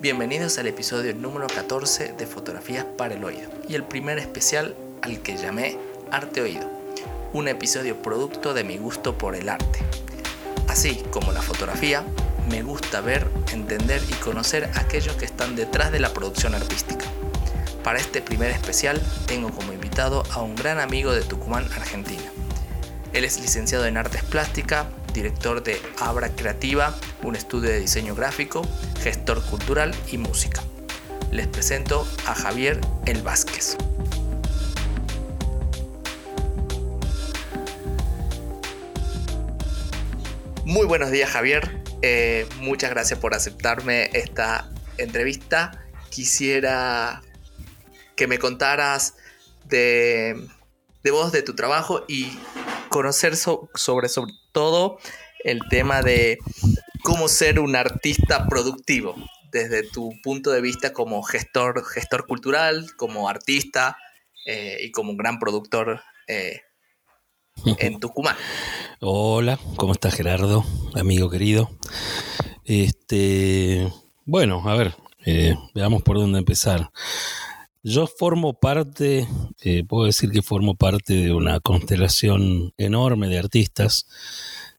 Bienvenidos al episodio número 14 de Fotografías para el Oído y el primer especial al que llamé Arte Oído, un episodio producto de mi gusto por el arte. Así como la fotografía, me gusta ver, entender y conocer aquellos que están detrás de la producción artística. Para este primer especial tengo como invitado a un gran amigo de Tucumán, Argentina. Él es licenciado en Artes Plásticas, director de Abra Creativa, un estudio de diseño gráfico, gestor cultural y música. Les presento a Javier El Vázquez. Muy buenos días Javier, eh, muchas gracias por aceptarme esta entrevista. Quisiera que me contaras de, de vos, de tu trabajo y conocer sobre, sobre todo el tema de cómo ser un artista productivo desde tu punto de vista como gestor, gestor cultural, como artista eh, y como un gran productor eh, en Tucumán. Hola, ¿cómo estás Gerardo, amigo querido? Este, bueno, a ver, eh, veamos por dónde empezar. Yo formo parte, puedo decir que formo parte de una constelación enorme de artistas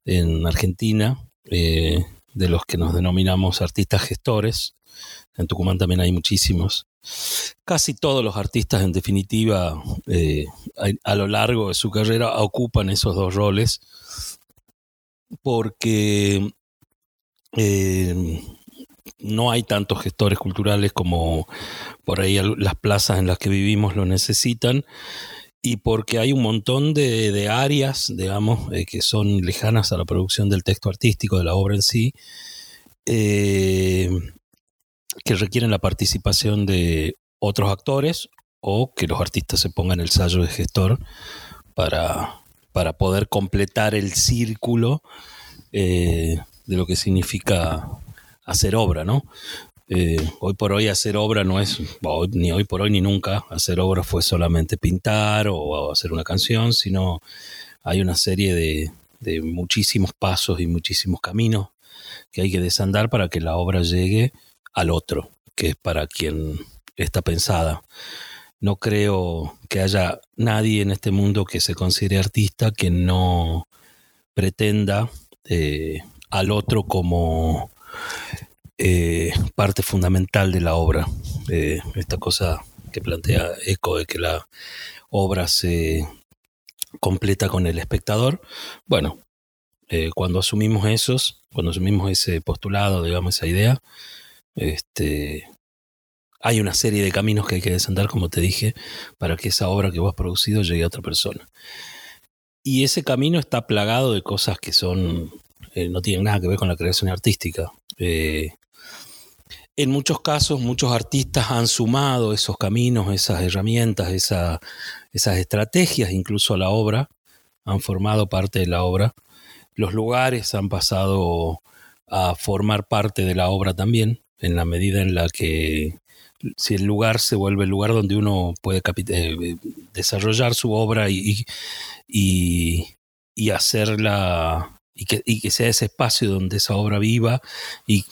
en Argentina, eh, de los que nos denominamos artistas gestores. En Tucumán también hay muchísimos. Casi todos los artistas, en definitiva, eh, a, lo largo de su carrera ocupan esos dos roles, porque eh, no hay tantos gestores culturales como por ahí las plazas en las que vivimos lo necesitan y porque hay un montón de, áreas, digamos, eh, que son lejanas a la producción del texto artístico, de la obra en sí, eh, que requieren la participación de otros actores o que los artistas se pongan el sello de gestor para, para poder completar el círculo eh, de lo que significa hacer obra, ¿no? Eh, hoy por hoy hacer obra no es, ni hoy por hoy ni nunca, hacer obra fue solamente pintar o, hacer una canción, sino hay una serie de, muchísimos pasos y muchísimos caminos que hay que desandar para que la obra llegue al otro, que es para quien está pensada. No creo que haya nadie en este mundo que se considere artista que no pretenda eh, al otro como eh, parte fundamental de la obra. Eh, esta cosa que plantea Eco de que la obra se completa con el espectador. Bueno, eh, cuando asumimos esos, cuando asumimos ese postulado, digamos, esa idea, este, hay una serie de caminos que hay que desandar, como te dije, para que esa obra que vos has producido llegue a otra persona. Y ese camino está plagado de cosas que son, no tienen nada que ver con la creación artística. En muchos casos, muchos artistas han sumado esos caminos, esas herramientas, esas estrategias incluso a la obra, han formado parte de la obra. Los lugares han pasado a formar parte de la obra también, en la medida en la que si el lugar se vuelve el lugar donde uno puede eh, desarrollar su obra y, y, y hacerla y que, y que, sea ese espacio donde esa obra viva y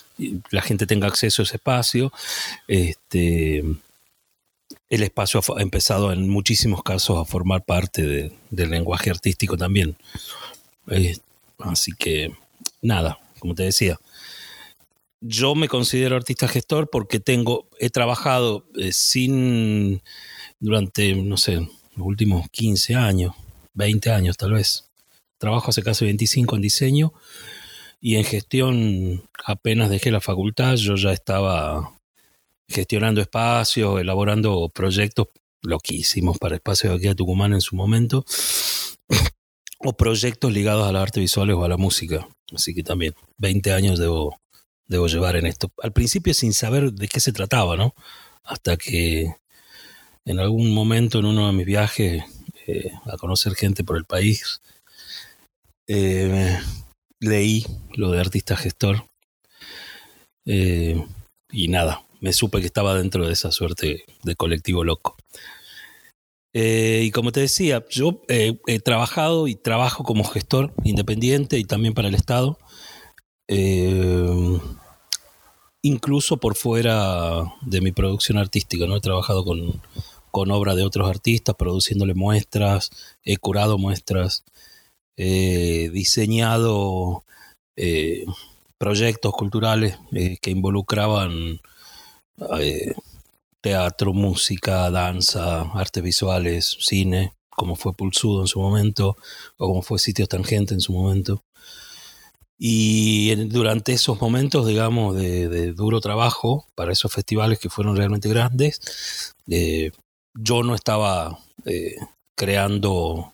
la gente tenga acceso a ese espacio. Este, el espacio ha empezado en muchísimos casos a formar parte del lenguaje artístico también. Así que, nada, como te decía, yo me considero artista gestor porque tengo, he trabajado eh, sin, durante, no sé, los últimos 15 años, 20 años tal vez. Trabajo hace casi 25 en diseño y en gestión, apenas dejé la facultad, yo ya estaba gestionando espacios, elaborando proyectos, lo que hicimos para Espacio de aquí a Tucumán en su momento, o proyectos ligados a las artes visuales o a la música. Así que también 20 años debo, debo llevar en esto. Al principio sin saber de qué se trataba, ¿no? Hasta que en algún momento en uno de mis viajes eh, a conocer gente por el país, eh, leí lo de artista gestor eh, y nada, me supe que estaba dentro de esa suerte de colectivo loco. Eh, y como te decía, yo eh, he trabajado y trabajo como gestor independiente y también para el Estado. incluso por fuera de mi producción artística, ¿no? He trabajado con, con de otros artistas, produciéndole muestras, he curado muestras, he diseñado eh, proyectos culturales eh, que involucraban eh, teatro, música, danza, artes visuales, cine, como fue Pulsudo en su momento, o como fue Sitios Tangente en su momento. Y durante esos momentos, digamos, de, duro trabajo para esos festivales que fueron realmente grandes, eh, yo no estaba eh, creando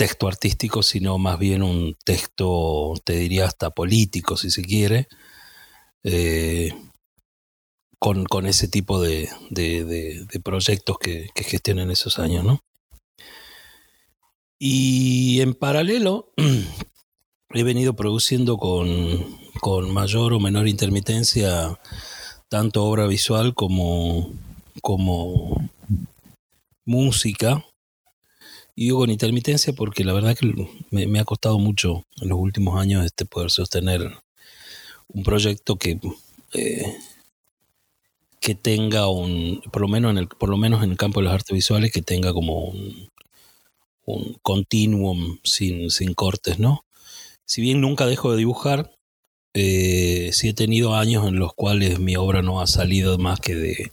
texto artístico, sino más bien un texto, te diría hasta político, si se quiere, eh, con, ese tipo de, proyectos que, que gestionan esos años, ¿no? Y en paralelo, he venido produciendo con, mayor o menor intermitencia tanto obra visual como, como música. Y digo con intermitencia porque la verdad que me, ha costado mucho en los últimos años este poder sostener un proyecto que, eh, que tenga un, por lo menos en el, por lo menos en el campo de las artes visuales, que tenga como un, continuum sin, sin cortes, ¿no? Si bien nunca dejo de dibujar, eh, sí he tenido años en los cuales mi obra no ha salido más que de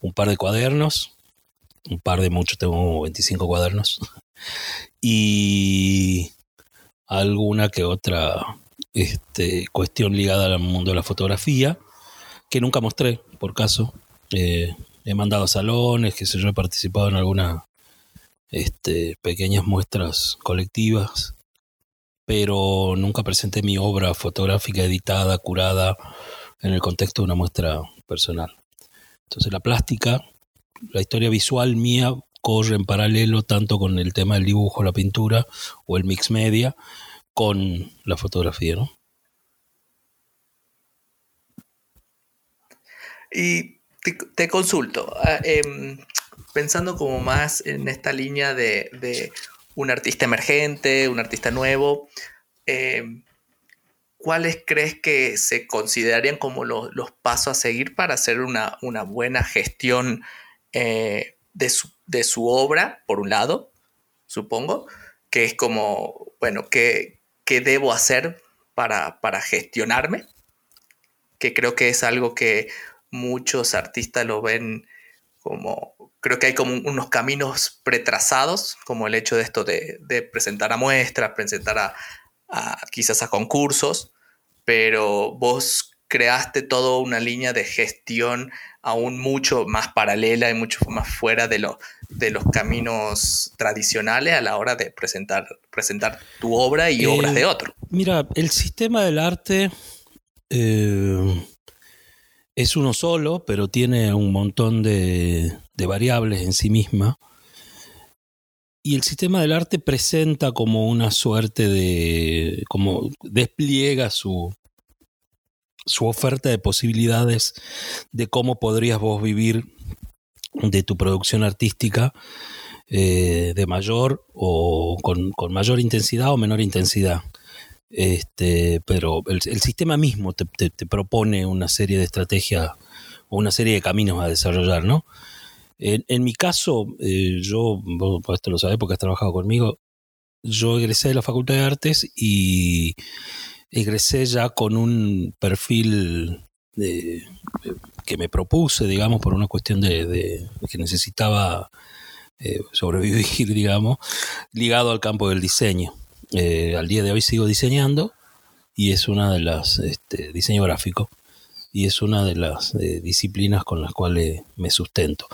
un par de cuadernos, un par de muchos, tengo 25 cuadernos, y alguna que otra este, cuestión ligada al mundo de la fotografía, que nunca mostré, por caso. Eh, he mandado a salones, que sé yo, he participado en algunas este, pequeñas muestras colectivas pero nunca presenté mi obra fotográfica editada, curada, en el contexto de una muestra personal. Entonces la plástica, la historia visual mía corre en paralelo tanto con el tema del dibujo, la pintura o el mix media, con la fotografía, ¿no? Y te, consulto, ah, em, pensando como más en esta línea de un artista emergente, un artista nuevo, eh, ¿cuáles crees que se considerarían como los pasos a seguir para hacer una, buena gestión eh, de, su, obra, por un lado, supongo? Que es como, bueno, ¿qué, debo hacer para, para gestionarme? Que creo que es algo que muchos artistas lo ven como creo que hay como unos caminos pretrazados, como el hecho de esto de, presentar a muestras, presentar a, quizás a concursos, pero vos creaste toda una línea de gestión aún mucho más paralela y mucho más fuera de, de los caminos tradicionales a la hora de presentar, presentar tu obra y obras de otro. Mira, el sistema del arte eh, es uno solo, pero tiene un montón de, variables en sí misma. Y el sistema del arte presenta como una suerte de. como despliega su, su oferta de posibilidades de cómo podrías vos vivir de tu producción artística eh, de mayor o con, mayor intensidad o menor intensidad. Este, pero el, sistema mismo te, propone una serie de estrategias o una serie de caminos a desarrollar, ¿no? En, mi caso, eh, yo, vos esto lo sabés porque has trabajado conmigo, yo egresé de la Facultad de Artes y egresé ya con un perfil que me propuse, digamos, por una cuestión de, que necesitaba eh, sobrevivir, digamos, ligado al campo del diseño. Eh, al día de hoy sigo diseñando y es una de las, este, diseño gráfico, y es una de las eh, disciplinas con las cuales me sustento.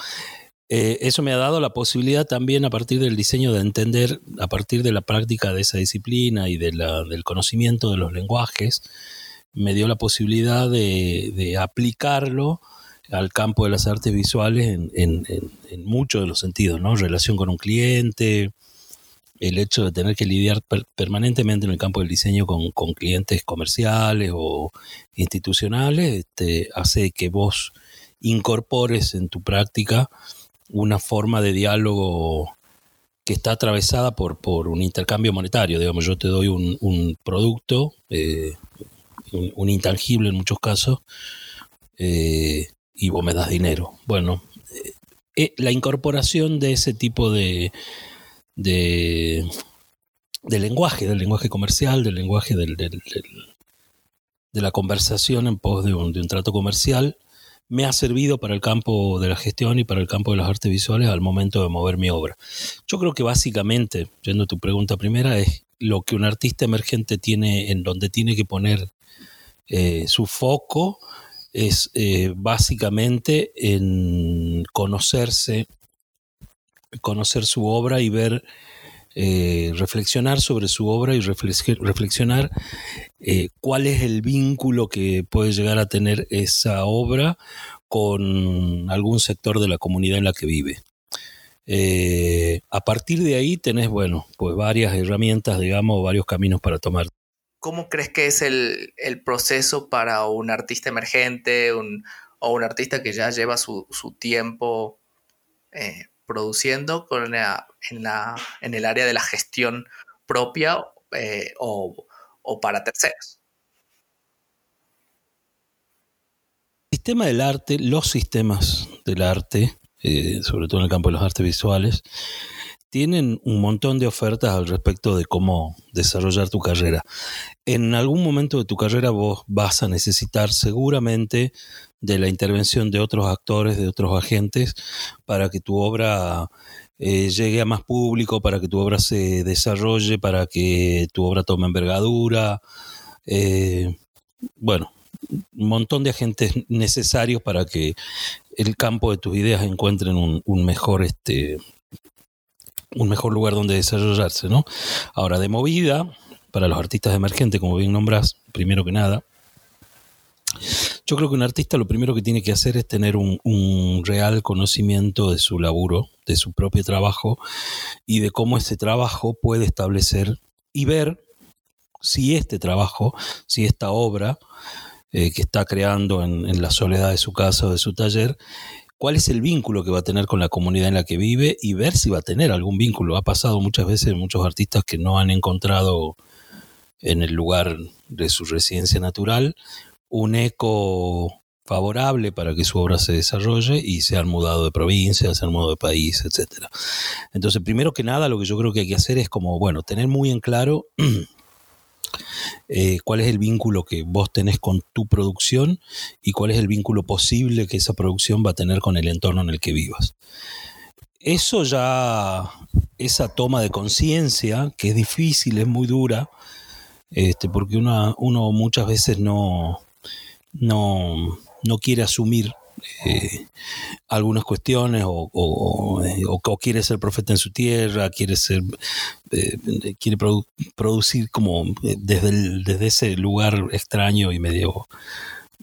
Eh, eso me ha dado la posibilidad también a partir del diseño de entender, a partir de la práctica de esa disciplina y de del conocimiento de los lenguajes, me dio la posibilidad de, aplicarlo al campo de las artes visuales en, muchos de los sentidos, ¿no? Relación con un cliente, el hecho de tener que lidiar permanentemente en el campo del diseño con, clientes comerciales o institucionales, este, hace que vos incorpores en tu práctica una forma de diálogo que está atravesada por, por un intercambio monetario. Digamos, yo te doy un, producto, eh, un, intangible en muchos casos, eh, y vos me das dinero. Bueno, eh, la incorporación de ese tipo de, de, lenguaje, del lenguaje comercial, del lenguaje del, de la conversación en pos de un, de un trato comercial, me ha servido para el campo de la gestión y para el campo de las artes visuales al momento de mover mi obra. Yo creo que básicamente, yendo a tu pregunta primera, es lo que un artista emergente tiene, en donde tiene que poner eh, su foco, es eh, básicamente en conocerse, conocer su obra y ver eh, reflexionar sobre su obra y reflexionar eh, cuál es el vínculo que puede llegar a tener esa obra con algún sector de la comunidad en la que vive. Eh, a partir de ahí tenés, bueno, pues varias herramientas, digamos, varios caminos para tomar. ¿Cómo crees que es el, proceso para un artista emergente o un artista que ya lleva su, tiempo produciendo en, la, en el área de la gestión propia eh, o, para terceros. El sistema del arte, los sistemas del arte, eh, sobre todo en el campo de las artes visuales, tienen un montón de ofertas al respecto de cómo desarrollar tu carrera. En algún momento de tu carrera vos vas a necesitar seguramente de la intervención de otros actores, de otros agentes, para que tu obra eh, llegue a más público, para que tu obra se desarrolle, para que tu obra tome envergadura. Eh, bueno, un montón de agentes necesarios para que el campo de tus ideas encuentren un, mejor este un mejor lugar donde desarrollarse, ¿no? Ahora, de movida, para los artistas emergentes, como bien nombras, primero que nada, yo creo que un artista lo primero que tiene que hacer es tener un, real conocimiento de su laburo, de su propio trabajo y de cómo ese trabajo puede establecer y ver si este trabajo, si esta obra eh, que está creando en, la soledad de su casa o de su taller, cuál es el vínculo que va a tener con la comunidad en la que vive y ver si va a tener algún vínculo. Ha pasado muchas veces muchos artistas que no han encontrado en el lugar de su residencia natural un eco favorable para que su obra se desarrolle y se han mudado de provincia, se han mudado de país, etc. Entonces, primero que nada, lo que yo creo que hay que hacer es como, bueno, tener muy en claro eh, cuál es el vínculo que vos tenés con tu producción y cuál es el vínculo posible que esa producción va a tener con el entorno en el que vivas. Eso ya, esa toma de conciencia, que es difícil, es muy dura, este, porque uno muchas veces no, no, no quiere asumir eh, algunas cuestiones o, o, quiere ser profeta en su tierra, quiere ser eh, quiere producir como eh, desde, desde ese lugar extraño y medio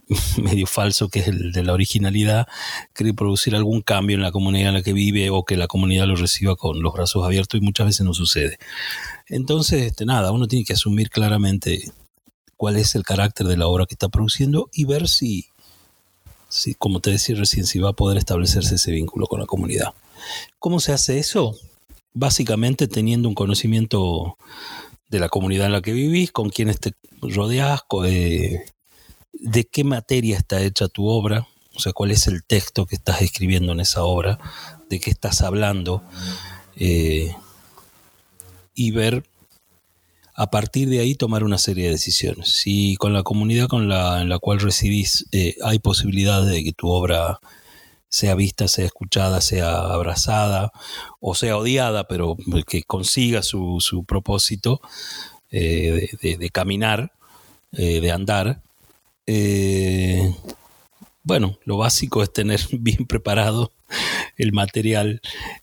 medio falso que es el de la originalidad, quiere producir algún cambio en la comunidad en la que vive o que la comunidad lo reciba con los brazos abiertos y muchas veces no sucede. Entonces, este, nada, uno tiene que asumir claramente cuál es el carácter de la obra que está produciendo y ver si, si, como te decía recién, si va a poder establecerse ese vínculo con la comunidad. ¿Cómo se hace eso? Básicamente teniendo un conocimiento de la comunidad en la que vivís, con quienes te rodeas, eh, de qué materia está hecha tu obra, o sea, cuál es el texto que estás escribiendo en esa obra, de qué estás hablando, eh, y ver a partir de ahí tomar una serie de decisiones. Si con la comunidad con la, en la cual residís eh, hay posibilidad de que tu obra sea vista, sea escuchada, sea abrazada o sea odiada, pero que consiga su, su propósito eh, de, caminar, eh, de andar, bueno, lo básico es tener bien preparado el material,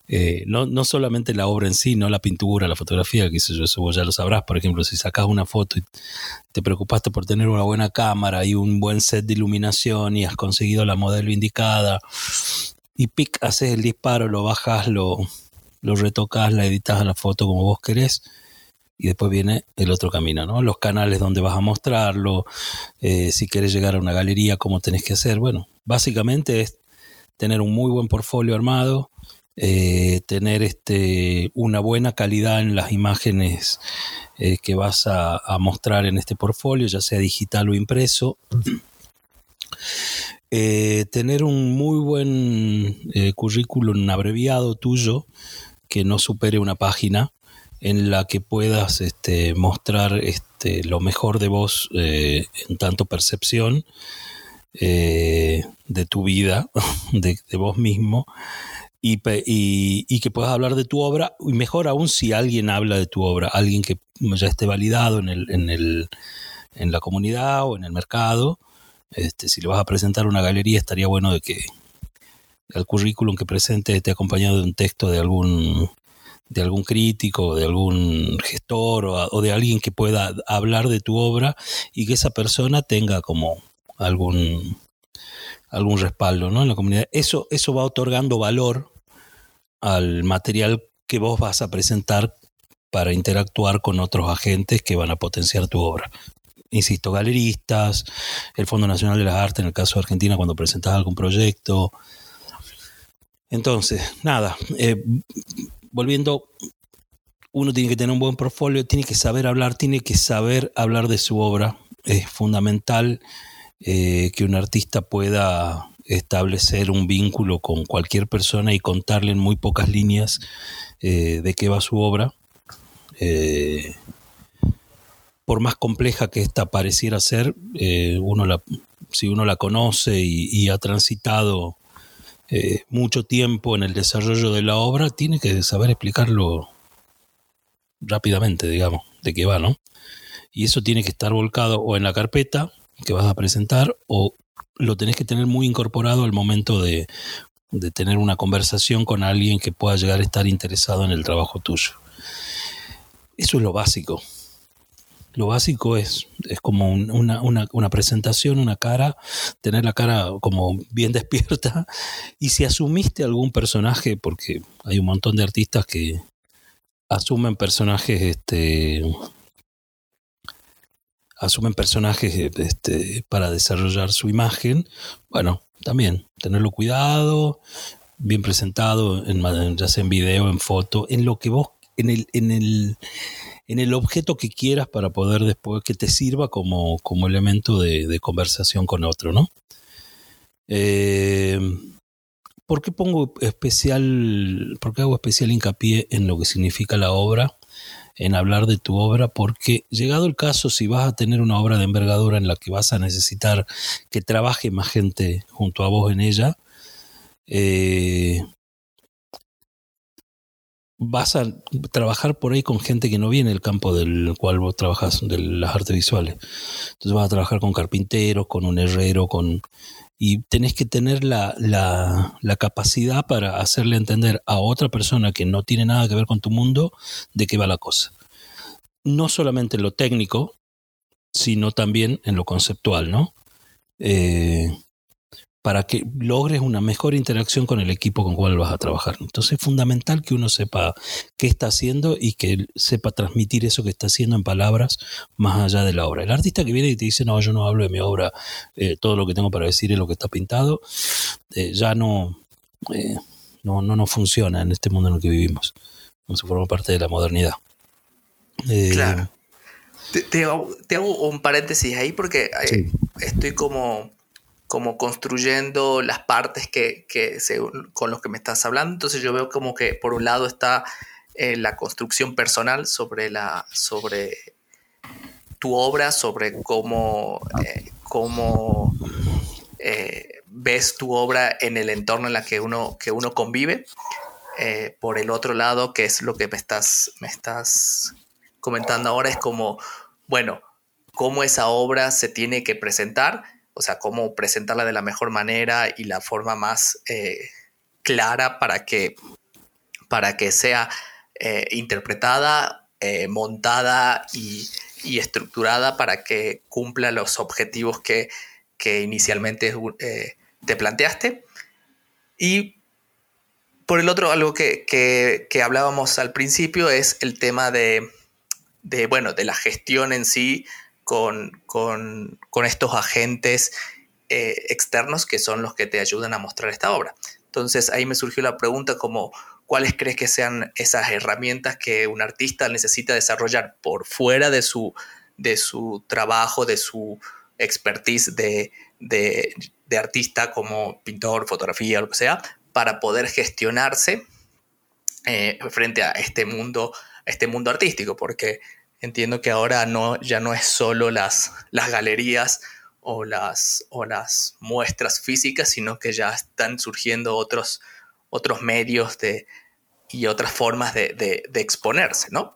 eh, no, no, solamente la obra en sí, no la pintura, la fotografía, que eso, ya lo sabrás. Por ejemplo, si sacas una foto y te preocupaste por tener una buena cámara y un buen set de iluminación y has conseguido la modelo indicada y pic, haces el disparo, lo bajas, lo, lo retocas, la editas la foto como vos querés y después viene el otro camino, ¿no? Los canales donde vas a mostrarlo, eh, si quieres llegar a una galería, cómo tenés que hacer. Bueno, básicamente es tener un muy buen portfolio armado, eh, tener este, una buena calidad en las imágenes eh, que vas a, mostrar en este portfolio, ya sea digital o impreso. eh, tener un muy buen currículum abreviado tuyo que no supere una página en la que puedas este, mostrar este, lo mejor de vos en tanto percepción de tu vida, de, vos mismo, y, que puedas hablar de tu obra, y mejor aún si alguien habla de tu obra, alguien que ya esté validado en, el, en, el, en la comunidad o en el mercado. Este, si le vas a presentar una galería, estaría bueno de que el currículum que presente esté acompañado de un texto de algún de algún crítico, de algún gestor o, de alguien que pueda hablar de tu obra y que esa persona tenga como algún algún respaldo ¿no? en la comunidad. Eso, eso va otorgando valor al material que vos vas a presentar para interactuar con otros agentes que van a potenciar tu obra. Insisto, galeristas, el Fondo Nacional de las Artes, en el caso de Argentina, cuando presentas algún proyecto. Entonces, nada, eh, volviendo, uno tiene que tener un buen portfolio, tiene que saber hablar, tiene que saber hablar de su obra. Es fundamental eh, que un artista pueda establecer un vínculo con cualquier persona y contarle en muy pocas líneas eh, de qué va su obra. Eh, por más compleja que esta pareciera ser, uno la, si uno la conoce y, ha transitado mucho tiempo en el desarrollo de la obra, tiene que saber explicarlo rápidamente, digamos, de qué va, ¿no? Y eso tiene que estar volcado o en la carpeta que vas a presentar o lo tenés que tener muy incorporado al momento de, tener una conversación con alguien que pueda llegar a estar interesado en el trabajo tuyo. Eso es lo básico. Lo básico es, es como una, una, presentación, una cara, tener la cara como bien despierta. Y si asumiste algún personaje, porque hay un montón de artistas que asumen personajes este, asumen personajes este, para desarrollar su imagen, bueno, también tenerlo cuidado, bien presentado, en, ya sea en video, en foto, en lo que vos, en el, en el, en el objeto que quieras para poder después que te sirva como, como elemento de, conversación con otro, ¿no? Eh, ¿Por qué pongo especial, por qué hago especial hincapié en lo que significa la obra? En hablar de tu obra, porque llegado el caso, si vas a tener una obra de envergadura en la que vas a necesitar que trabaje más gente junto a vos en ella, eh, vas a trabajar por ahí con gente que no viene del campo del cual vos trabajas, de las artes visuales. Entonces vas a trabajar con carpinteros, con un herrero, con y tenés que tener la, la, capacidad para hacerle entender a otra persona que no tiene nada que ver con tu mundo de qué va la cosa. No solamente en lo técnico, sino también en lo conceptual, ¿no? Eh, para que logres una mejor interacción con el equipo con el cual vas a trabajar. Entonces es fundamental que uno sepa qué está haciendo y que sepa transmitir eso que está haciendo en palabras más allá de la obra. El artista que viene y te dice, no, yo no hablo de mi obra, eh, todo lo que tengo para decir es lo que está pintado, eh, ya no, eh, no, no, no funciona en este mundo en el que vivimos. No se forma parte de la modernidad. claro. Te, hago, un paréntesis ahí porque estoy como como construyendo las partes que, con los que me estás hablando. Entonces yo veo como que por un lado está eh, la construcción personal sobre, la, sobre tu obra, sobre cómo, eh, cómo eh, ves tu obra en el entorno en el que uno, que uno convive. por el otro lado, que es lo que me estás, me estás comentando ahora, es como, bueno, cómo esa obra se tiene que presentar o sea, cómo presentarla de la mejor manera y la forma más eh, clara para que, para que sea eh, interpretada, eh, montada y, estructurada para que cumpla los objetivos que, inicialmente te planteaste. Y por el otro, algo que, hablábamos al principio es el tema de, de, bueno, de la gestión en sí con, estos agentes eh, externos que son los que te ayudan a mostrar esta obra. Entonces ahí me surgió la pregunta como, ¿cuáles crees que sean esas herramientas que un artista necesita desarrollar por fuera de su, de su trabajo, de su, expertise de, artista como pintor, fotografía, lo que sea, para poder gestionarse eh, frente a este mundo, este mundo artístico, porque entiendo que ahora no, ya no es solo las, las galerías o las, o las muestras físicas, sino que ya están surgiendo otros, otros medios de, y otras formas de, exponerse, ¿no?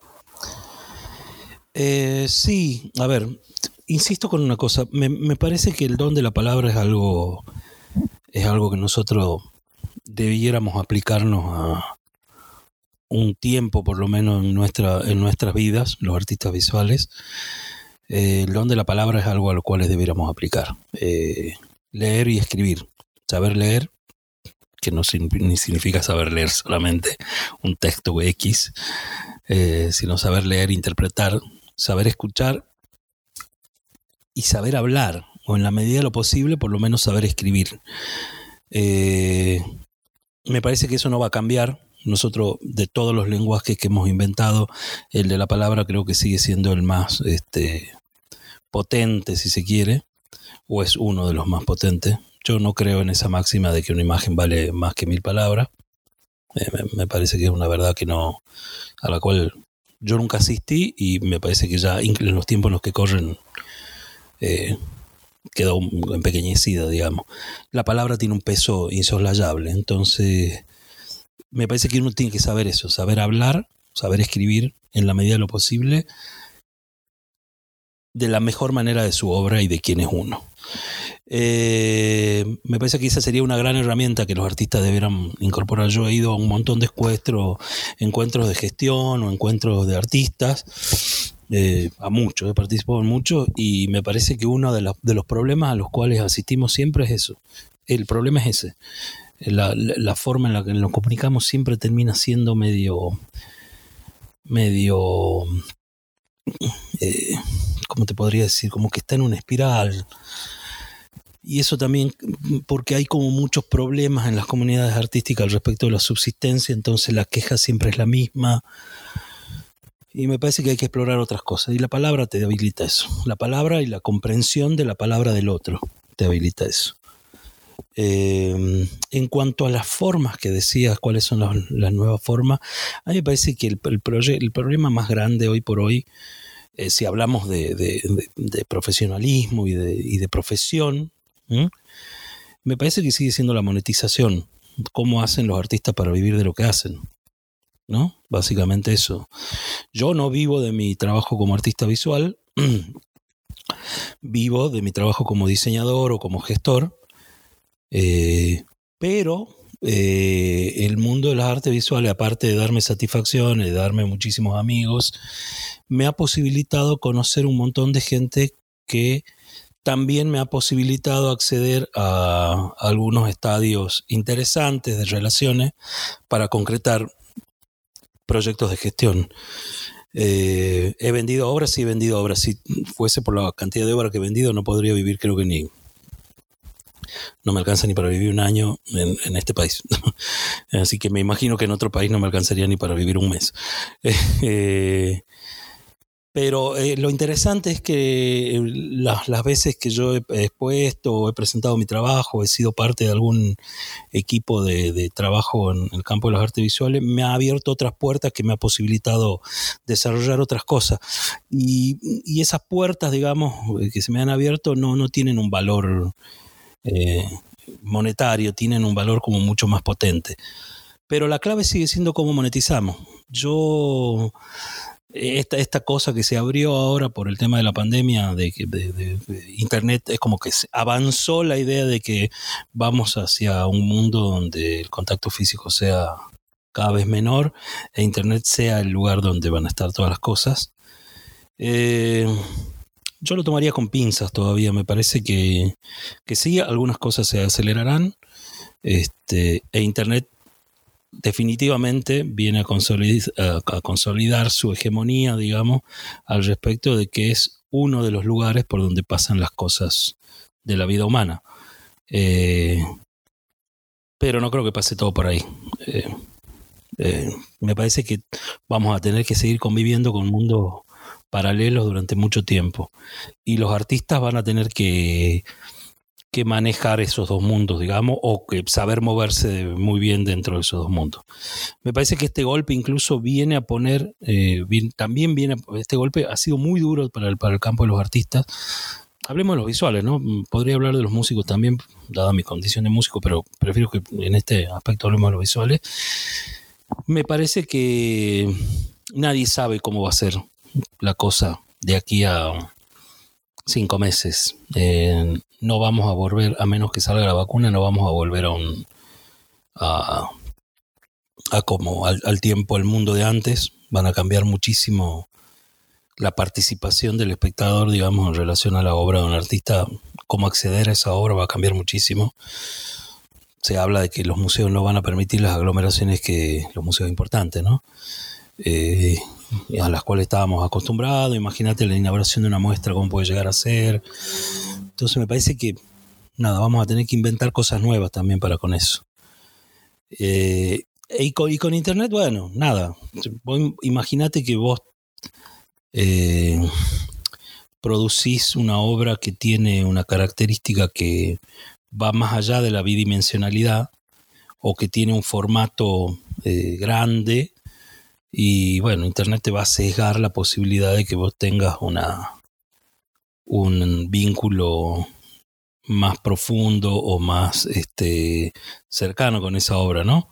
Eh, sí, a ver, insisto con una cosa, me, parece que el don de la palabra es algo, es algo que nosotros debiéramos aplicarnos a un tiempo, por lo menos en, nuestra, en nuestras vidas, los artistas visuales. Eh, el don de la palabra es algo a lo cual debiéramos aplicar. Eh, leer y escribir. Saber leer, que no ni significa saber leer solamente un texto X, eh, sino saber leer, interpretar, saber escuchar y saber hablar, o en la medida de lo posible, por lo menos saber escribir. me parece que eso no va a cambiar. Nosotros, de todos los lenguajes que hemos inventado, el de la palabra creo que sigue siendo el más este, potente, si se quiere, o es uno de los más potentes. Yo no creo en esa máxima de que una imagen vale más que mil palabras. Eh, me, parece que es una verdad que no, a la cual yo nunca asistí y me parece que ya en los tiempos en los que corren eh, quedó empequeñecida, digamos. La palabra tiene un peso insoslayable, entonces me parece que uno tiene que saber eso, saber hablar, saber escribir en la medida de lo posible de la mejor manera de su obra y de quién es uno. Eh, me parece que esa sería una gran herramienta que los artistas debieran incorporar. Yo he ido a un montón de encuentros, encuentros de gestión o encuentros de artistas, eh, a muchos, he participado en muchos, y me parece que uno de, los problemas a los cuales asistimos siempre es eso. El problema es ese. La, forma en la que nos comunicamos siempre termina siendo medio medio eh, ¿cómo te podría decir? Como que está en una espiral. Y eso también porque hay como muchos problemas en las comunidades artísticas al respecto de la subsistencia, entonces la queja siempre es la misma. Y me parece que hay que explorar otras cosas. Y la palabra te habilita eso. La palabra y la comprensión de la palabra del otro te habilita eso. Eh, en cuanto a las formas que decías, cuáles son las, nuevas formas, a mí me parece que el, el problema más grande hoy por hoy eh, si hablamos de, profesionalismo y de, profesión, me parece que sigue siendo la monetización. ¿Cómo hacen los artistas para vivir de lo que hacen? ¿No? Básicamente eso. Yo no vivo de mi trabajo como artista visual, vivo de mi trabajo como diseñador o como gestor, eh, pero eh, el mundo de las artes visuales, aparte de darme satisfacción, de darme muchísimos amigos, me ha posibilitado conocer un montón de gente que también me ha posibilitado acceder a algunos estadios interesantes de relaciones para concretar proyectos de gestión. Eh, he vendido obras y he vendido obras. Si fuese por la cantidad de obras que he vendido, no podría vivir, creo que ni. No me alcanza ni para vivir un año en, este país. Así que me imagino que en otro país no me alcanzaría ni para vivir un mes. Eh, pero eh, lo interesante es que eh, las, veces que yo he expuesto o he presentado mi trabajo, he sido parte de algún equipo de, trabajo en el campo de las artes visuales, me ha abierto otras puertas que me ha posibilitado desarrollar otras cosas. Y, esas puertas, digamos, que se me han abierto no, no tienen un valor monetario, tienen un valor como mucho más potente. Pero la clave sigue siendo cómo monetizamos. Yo esta, esta cosa que se abrió ahora por el tema de la pandemia, de, de, Internet, es como que avanzó la idea de que vamos hacia un mundo donde el contacto físico sea cada vez menor e Internet sea el lugar donde van a estar todas las cosas. Eh, yo lo tomaría con pinzas todavía, me parece que, que sí, algunas cosas se acelerarán este, e Internet definitivamente viene a consolidar, su hegemonía, digamos, al respecto de que es uno de los lugares por donde pasan las cosas de la vida humana. Eh, pero no creo que pase todo por ahí. Eh, eh, me parece que vamos a tener que seguir conviviendo con un mundo paralelos durante mucho tiempo. Y los artistas van a tener que, que manejar esos dos mundos, digamos, o que saber moverse muy bien dentro de esos dos mundos. Me parece que este golpe incluso viene a poner, eh, también viene, este golpe ha sido muy duro para el, para el campo de los artistas, hablemos de los visuales, ¿no? Podría hablar de los músicos también, dada mi condición de músico, pero prefiero que en este aspecto hablemos de los visuales. Me parece que nadie sabe cómo va a ser la cosa de aquí a cinco meses. Eh, no vamos a volver, a menos que salga la vacuna, no vamos a volver a un a, como al, al tiempo, al mundo de antes. Van a cambiar muchísimo la participación del espectador, digamos, en relación a la obra de un artista, cómo acceder a esa obra va a cambiar muchísimo. Se habla de que los museos no van a permitir las aglomeraciones que los museos importantes, ¿no? Eh, a las cuales estábamos acostumbrados. Imagínate la inauguración de una muestra, cómo puede llegar a ser. Entonces me parece que, nada, vamos a tener que inventar cosas nuevas también para con eso. Eh, y, con, y, con, Internet, bueno, nada. Imagínate que vos eh, producís una obra que tiene una característica que va más allá de la bidimensionalidad o que tiene un formato eh, grande y bueno, Internet te va a sesgar la posibilidad de que vos tengas una un vínculo más profundo o más este, cercano con esa obra, ¿no?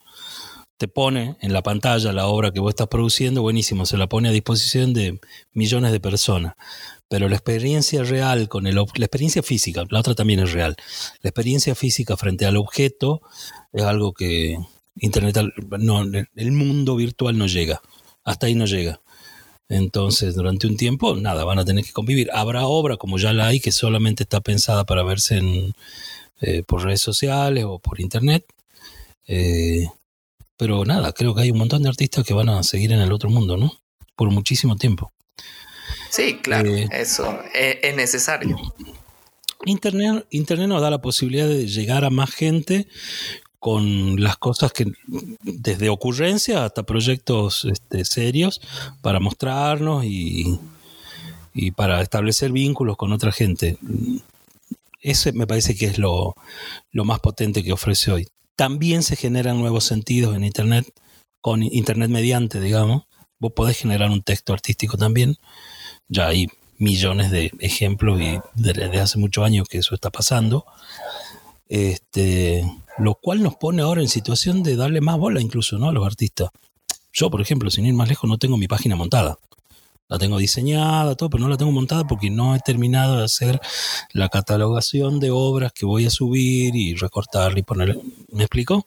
te pone en la pantalla la obra que vos estás produciendo, buenísimo, se la pone a disposición de millones de personas. Pero la experiencia real con el la experiencia física, la otra también es real. La experiencia física frente al objeto es algo que internet no, el mundo virtual no llega. Hasta ahí no llega. Entonces, durante un tiempo, nada, van a tener que convivir. Habrá obra, como ya la hay, que solamente está pensada para verse en, eh, por redes sociales o por internet. Eh, pero nada, creo que hay un montón de artistas que van a seguir en el otro mundo, ¿no? Por muchísimo tiempo. Sí, claro, eh, eso es, necesario. Internet, Internet nos da la posibilidad de llegar a más gente con las cosas que, desde ocurrencias hasta proyectos este, serios, para mostrarnos y, para establecer vínculos con otra gente. Ese me parece que es lo, lo más potente que ofrece hoy. También se generan nuevos sentidos en Internet, con Internet mediante, digamos. Vos podés generar un texto artístico también. Ya hay millones de ejemplos y desde hace muchos años que eso está pasando. Este, lo cual nos pone ahora en situación de darle más bola incluso ¿no? a los artistas. Yo, por ejemplo, sin ir más lejos, no tengo mi página montada. La tengo diseñada, todo, pero no la tengo montada porque no he terminado de hacer la catalogación de obras que voy a subir y recortar y poner. ¿Me explico?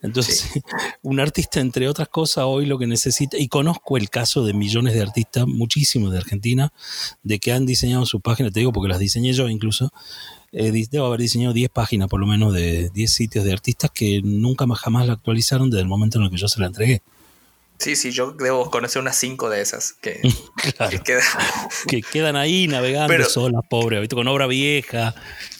Entonces, un artista, entre otras cosas, hoy lo que necesita, y conozco el caso de millones de artistas, muchísimos de Argentina, de que han diseñado su página, te digo porque las diseñé yo incluso, eh, debo haber diseñado 10 páginas por lo menos de 10 sitios de artistas que nunca más jamás la actualizaron desde el momento en el que yo se la entregué. Sí, sí, yo debo conocer unas cinco de esas que, que, quedan ahí navegando Pero, solas, pobre, con obra vieja,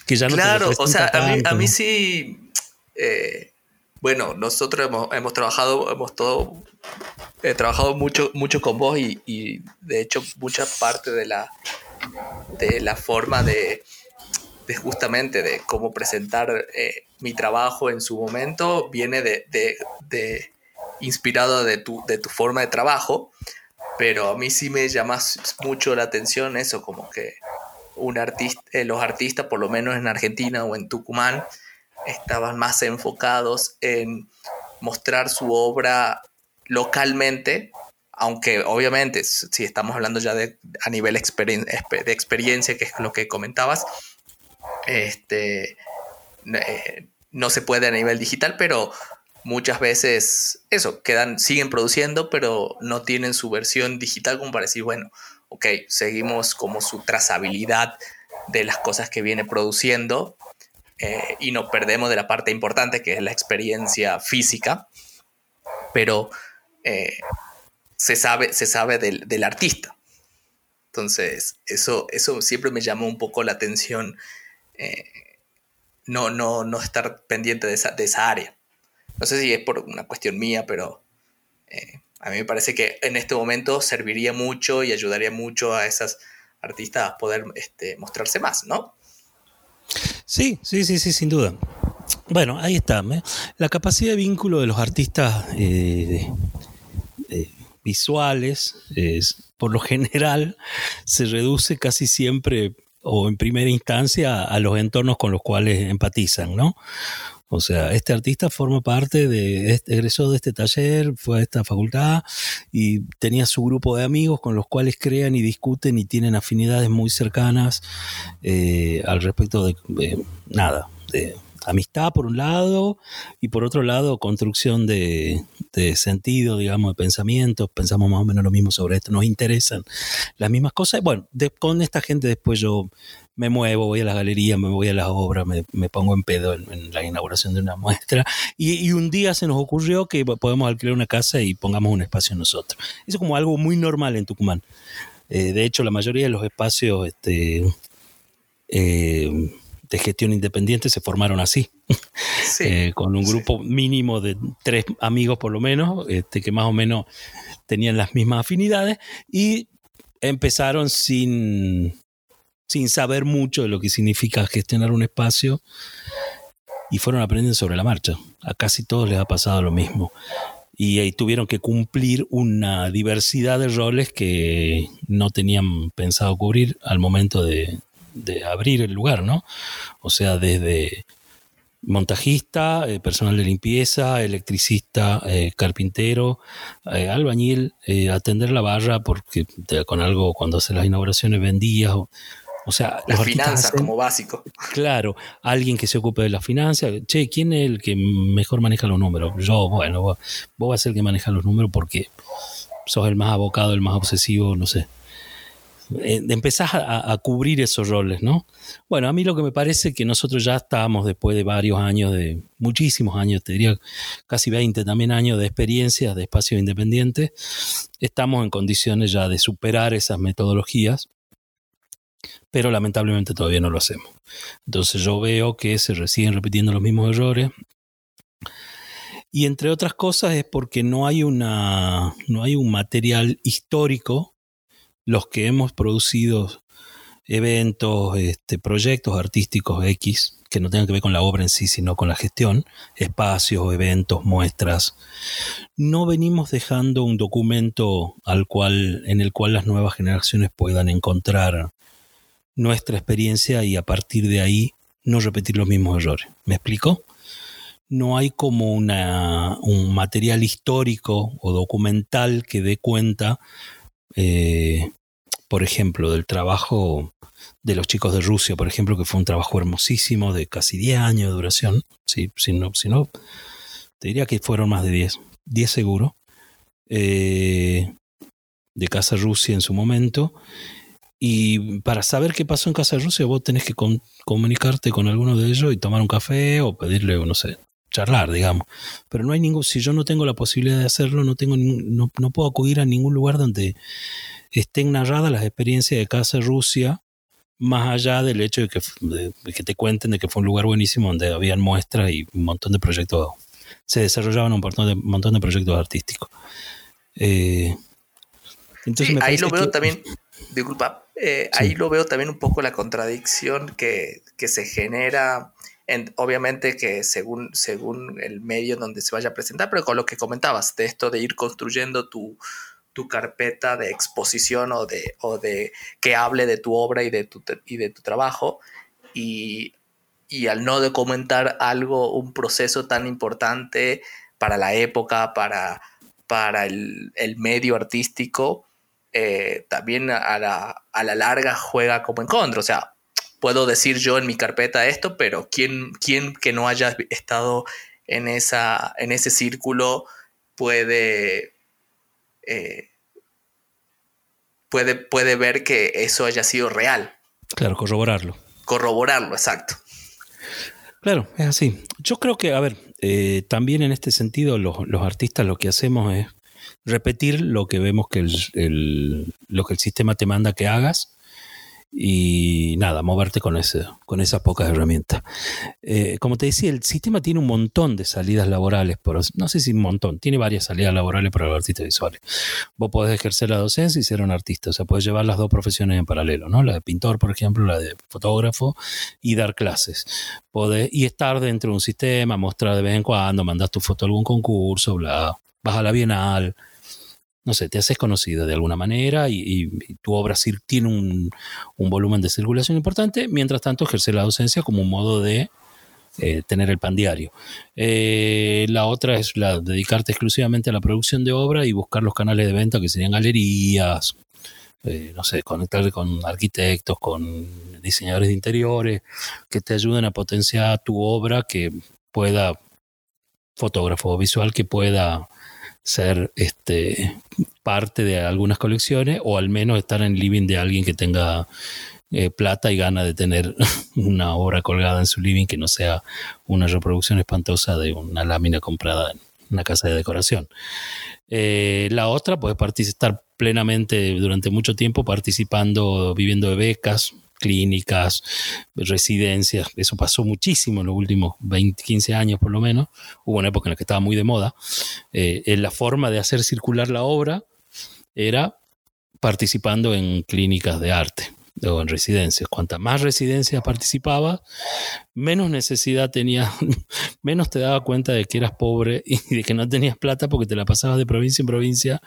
que ya no Claro, o sea, a mí, a mí sí. Eh, bueno, nosotros hemos, trabajado, hemos todo he trabajado mucho, mucho con vos y, de hecho mucha parte de la, de la forma de, de justamente de cómo presentar eh, mi trabajo en su momento viene de, de inspirado de tu, de tu forma de trabajo, pero a mí sí me llama mucho la atención eso, como que un artista, eh, los artistas, por lo menos en Argentina o en Tucumán, estaban más enfocados en mostrar su obra localmente, aunque obviamente si estamos hablando ya de a nivel de experiencia, que es lo que comentabas, este, eh, no se puede a nivel digital, pero muchas veces eso, quedan, siguen produciendo, pero no tienen su versión digital como para decir, bueno, ok, seguimos como su trazabilidad de las cosas que viene produciendo eh, y no perdemos de la parte importante que es la experiencia física, pero eh, se sabe, se sabe del, artista. Entonces, eso, eso siempre me llamó un poco la atención, eh, no, no, no estar pendiente de esa, de esa área. No sé si es por una cuestión mía, pero eh, A mí me parece que en este momento serviría mucho y ayudaría mucho a esas artistas a poder este, mostrarse más, ¿no? Sí, sí, sí, sí, sin duda. Bueno, ahí está. ¿eh? La capacidad de vínculo de los artistas eh, visuales, por lo general, se reduce casi siempre o en primera instancia a los entornos con los cuales empatizan, ¿no? O sea, este artista forma parte de, este, egresó de este taller, fue a esta facultad y tenía su grupo de amigos con los cuales crean y discuten y tienen afinidades muy cercanas eh, al respecto de, nada, de amistad por un lado y por otro lado construcción de, sentido, digamos, de pensamientos, pensamos más o menos lo mismo sobre esto, nos interesan las mismas cosas. Bueno, con esta gente después yo me muevo, voy a las galerías, me voy a las obras, me, pongo en pedo en, la inauguración de una muestra. Y, un día se nos ocurrió que podemos alquilar una casa y pongamos un espacio nosotros. Eso es como algo muy normal en Tucumán. Eh, de hecho, la mayoría de los espacios este, eh, de gestión independiente se formaron así, eh, con un grupo mínimo de tres amigos por lo menos, este, que más o menos tenían las mismas afinidades y empezaron sin sin saber mucho de lo que significa gestionar un espacio y fueron aprendiendo sobre la marcha. A casi todos les ha pasado lo mismo. Y ahí tuvieron que cumplir una diversidad de roles que no tenían pensado cubrir al momento de, abrir el lugar, ¿no? O sea, desde montajista, eh, personal de limpieza, electricista, eh, carpintero, eh, albañil, atender la barra porque con algo cuando hace las inauguraciones vendías o sea, las finanzas como básico. Claro, alguien que se ocupe de las finanzas. Che, ¿quién es el que mejor maneja los números? Yo, bueno, vos, vas a ser el que maneja los números porque sos el más abocado, el más obsesivo, no sé. Eh, empezás a, cubrir esos roles, ¿no? Bueno, a mí lo que me parece que nosotros ya estábamos después de varios años, de muchísimos años, te diría casi 20 también años de experiencias de espacios independientes, estamos en condiciones ya de superar esas metodologías pero lamentablemente todavía no lo hacemos. Entonces yo veo que se siguen repitiendo los mismos errores. Y entre otras cosas es porque no hay, una, no hay un material histórico. Los que hemos producido eventos, este, proyectos artísticos X, que no tengan que ver con la obra en sí, sino con la gestión, espacios, eventos, muestras, no venimos dejando un documento al cual, en el cual las nuevas generaciones puedan encontrar nuestra experiencia y a partir de ahí no repetir los mismos errores. ¿Me explico? No hay como una, un material histórico o documental que dé cuenta, eh, por ejemplo, del trabajo de los chicos de Rusia, por ejemplo, que fue un trabajo hermosísimo de casi 10 años de duración. Si, si no, te diría que fueron más de 10, 10 seguro, eh, de Casa Rusia en su momento y para saber qué pasó en Casa Rusia, vos tenés que comunicarte con alguno de ellos y tomar un café o pedirle, no sé, charlar, digamos. Pero no hay ningún, si yo no tengo la posibilidad de hacerlo, no, tengo, no, no puedo acudir a ningún lugar donde estén narradas las experiencias de Casa Rusia, más allá del hecho de que, que te cuenten de que fue un lugar buenísimo donde habían muestras y un montón de proyectos, se desarrollaban un montón de, montón de proyectos artísticos. Eh, entonces ahí lo veo también, disculpa, eh, ahí lo veo también un poco la contradicción que, se genera, en, obviamente que según, según el medio donde se vaya a presentar, pero con lo que comentabas, de esto de ir construyendo tu, carpeta de exposición o de, o de que hable de tu obra y de tu, y de tu trabajo, y, al no documentar algo, un proceso tan importante para la época, para, para el, el medio artístico, eh, también a la, a la, larga juega como en contra. O sea, puedo decir yo en mi carpeta esto, pero ¿quién, quién que no haya estado en, esa, en ese círculo puede, eh, puede, puede ver que eso haya sido real? Claro, corroborarlo. Corroborarlo, exacto. Claro, es así. Yo creo que, a ver, eh, también en este sentido los, los, artistas lo que hacemos es repetir lo que vemos que el, lo que el sistema te manda que hagas y nada, moverte con, ese, con esas pocas herramientas. Eh, como te decía, el sistema tiene un montón de salidas laborales, no sé si un montón, tiene varias salidas laborales para los artistas visuales. Vos podés ejercer la docencia y ser un artista, o sea, podés llevar las dos profesiones en paralelo, ¿no? La de pintor, por ejemplo, la de fotógrafo y dar clases. Podés, y estar dentro de un sistema, mostrar de vez en cuando, mandás tu foto a algún concurso, bla, vas a la Bienal, no sé, te haces conocido de alguna manera y, tu obra tiene un, volumen de circulación importante, mientras tanto ejerce la docencia como un modo de eh, tener el pan diario. Eh, la otra es la dedicarte exclusivamente a la producción de obra y buscar los canales de venta que serían galerías, eh, no sé, conectarte con arquitectos, con diseñadores de interiores, que te ayuden a potenciar tu obra que pueda, fotógrafo visual que pueda ser este, parte de algunas colecciones o al menos estar en living de alguien que tenga eh, plata y gana de tener una obra colgada en su living que no sea una reproducción espantosa de una lámina comprada en una casa de decoración. Eh, la otra, puedes estar plenamente durante mucho tiempo participando, viviendo de becas, clínicas, residencias. Eso pasó muchísimo en los últimos 20, 15 años por lo menos. Hubo una época en la que estaba muy de moda. Eh, la forma de hacer circular la obra era participando en clínicas de arte o en residencias. Cuanta más residencias participaba, menos necesidad tenías, menos te daba cuenta de que eras pobre y de que no tenías plata porque te la pasabas de provincia en provincia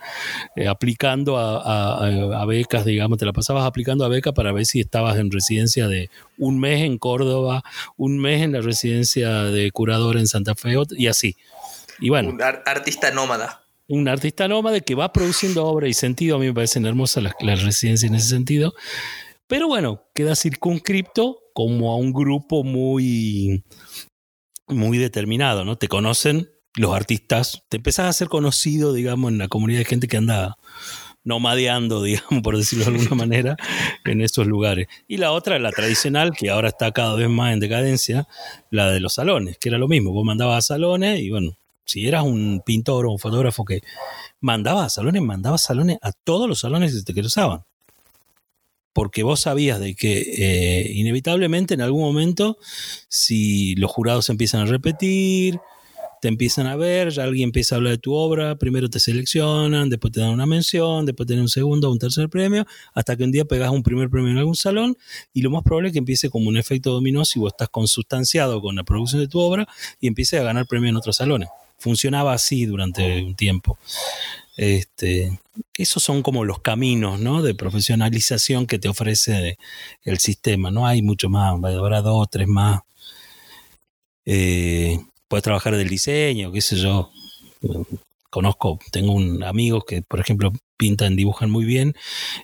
eh, aplicando a, becas, digamos, te la pasabas aplicando a becas para ver si estabas en residencia de un mes en Córdoba, un mes en la residencia de curador en Santa Fe y así. Y bueno. Un artista nómada un artista nómada que va produciendo obra y sentido. A mí me parecen hermosas las, las, residencias en ese sentido. Pero bueno, queda circunscripto como a un grupo muy, muy determinado, ¿no? Te conocen los artistas, te empezás a ser conocido, digamos, en la comunidad de gente que anda nomadeando, digamos, por decirlo de alguna manera, en esos lugares. Y la otra, la tradicional, que ahora está cada vez más en decadencia, la de los salones, que era lo mismo. Vos mandabas a salones y bueno, si eras un pintor o un fotógrafo que mandaba a salones, mandaba salones a todos los salones que te cruzaban porque vos sabías de que eh, inevitablemente en algún momento, si los jurados empiezan a repetir, te empiezan a ver, ya alguien empieza a hablar de tu obra, primero te seleccionan, después te dan una mención, después te dan un segundo o un tercer premio, hasta que un día pegas un primer premio en algún salón y lo más probable es que empiece como un efecto dominó si vos estás consustanciado con la producción de tu obra y empieces a ganar premios en otros salones. Funcionaba así durante un tiempo. Este, esos son como los caminos ¿no? de profesionalización que te ofrece el sistema. No hay mucho más, habrá dos o tres más. Eh, puedes trabajar del diseño, qué sé yo. Conozco, tengo un amigo que, por ejemplo, pintan, dibujan muy bien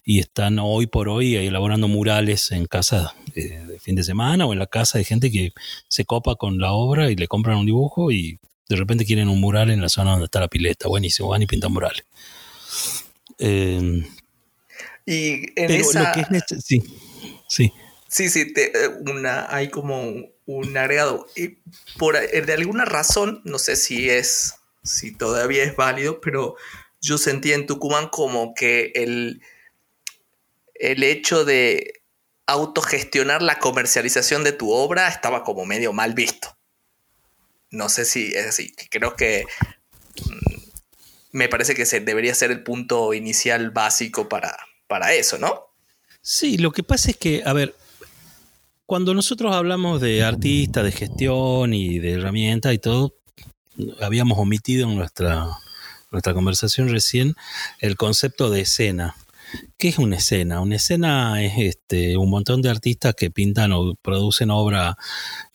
y están hoy por hoy elaborando murales en casa de fin de semana o en la casa de gente que se copa con la obra y le compran un dibujo y de repente quieren un mural en la zona donde está la pileta. Buenísimo, van y pintan murales. Em, y en esa... sí, sí. Sí, sí, eh, una, hay como un agregado. Y por, eh, de alguna razón, no sé si es, si todavía es válido, pero yo sentí en Tucumán como que el, el hecho de autogestionar la comercialización de tu obra estaba como medio mal visto. No sé si es así. Creo que mm, me parece que se debería ser el punto inicial básico para, para eso, ¿no? Sí, lo que pasa es que, a ver, cuando nosotros hablamos de artistas, de gestión y de herramientas y todo, habíamos omitido en nuestra, nuestra conversación recién el concepto de escena. ¿Qué es una escena? Una escena es este, un montón de artistas que pintan o producen obra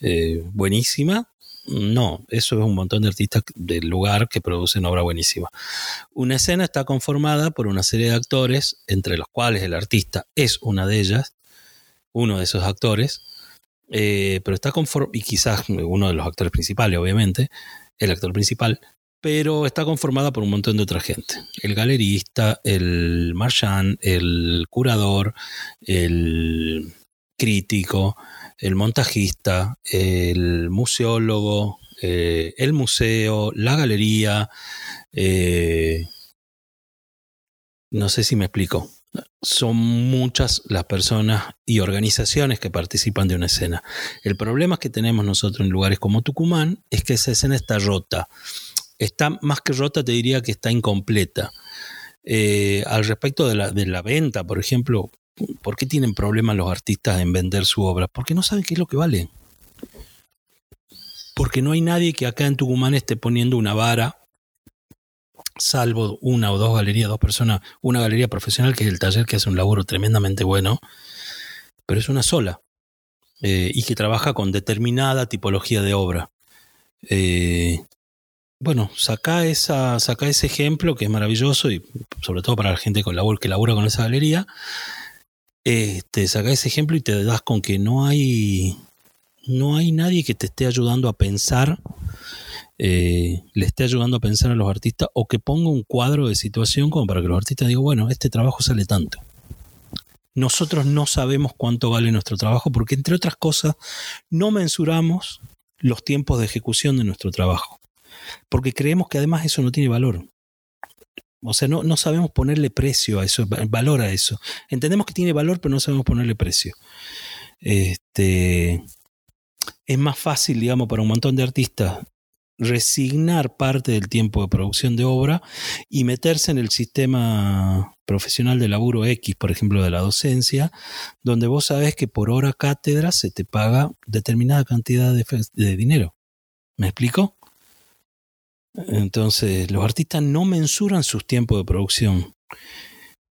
eh, buenísima no, eso es un montón de artistas del lugar que producen obra buenísima. Una escena está conformada por una serie de actores, entre los cuales el artista es una de ellas, uno de esos actores, eh, pero está conformada, y quizás uno de los actores principales, obviamente, el actor principal, pero está conformada por un montón de otra gente. El galerista, el marchand, el curador, el crítico, el montajista, el museólogo, eh, el museo, la galería. Eh, no sé si me explico. son muchas las personas y organizaciones que participan de una escena. El problema que tenemos nosotros en lugares como Tucumán es que esa escena está rota. Está más que rota, te diría que está incompleta. Eh, al respecto de la, de la venta, por ejemplo, ¿por qué tienen problemas los artistas en vender su obra? Porque no saben qué es lo que vale. Porque no hay nadie que acá en Tucumán esté poniendo una vara salvo una o dos galerías, dos personas, una galería profesional que es el taller que hace un laburo tremendamente bueno, pero es una sola eh, y que trabaja con determinada tipología de obra. Eh, bueno, saca, esa, saca ese ejemplo que es maravilloso y sobre todo para la gente con labor, que labura con esa galería. Este, saca ese ejemplo y te das con que no hay, no hay nadie que te esté ayudando a pensar eh, le esté ayudando a pensar a los artistas o que ponga un cuadro de situación como para que los artistas digan, bueno, este trabajo sale tanto. Nosotros no sabemos cuánto vale nuestro trabajo porque, entre otras cosas, no mensuramos los tiempos de ejecución de nuestro trabajo. Porque creemos que además eso no tiene valor. O sea, no, no sabemos ponerle precio a eso, valor a eso. Entendemos que tiene valor, pero no sabemos ponerle precio. Este, es más fácil, digamos, para un montón de artistas resignar parte del tiempo de producción de obra y meterse en el sistema profesional de laburo X, por ejemplo, de la docencia, donde vos sabés que por hora cátedra se te paga determinada cantidad de, dinero. ¿Me explico? Entonces, los artistas no mensuran sus tiempos de producción.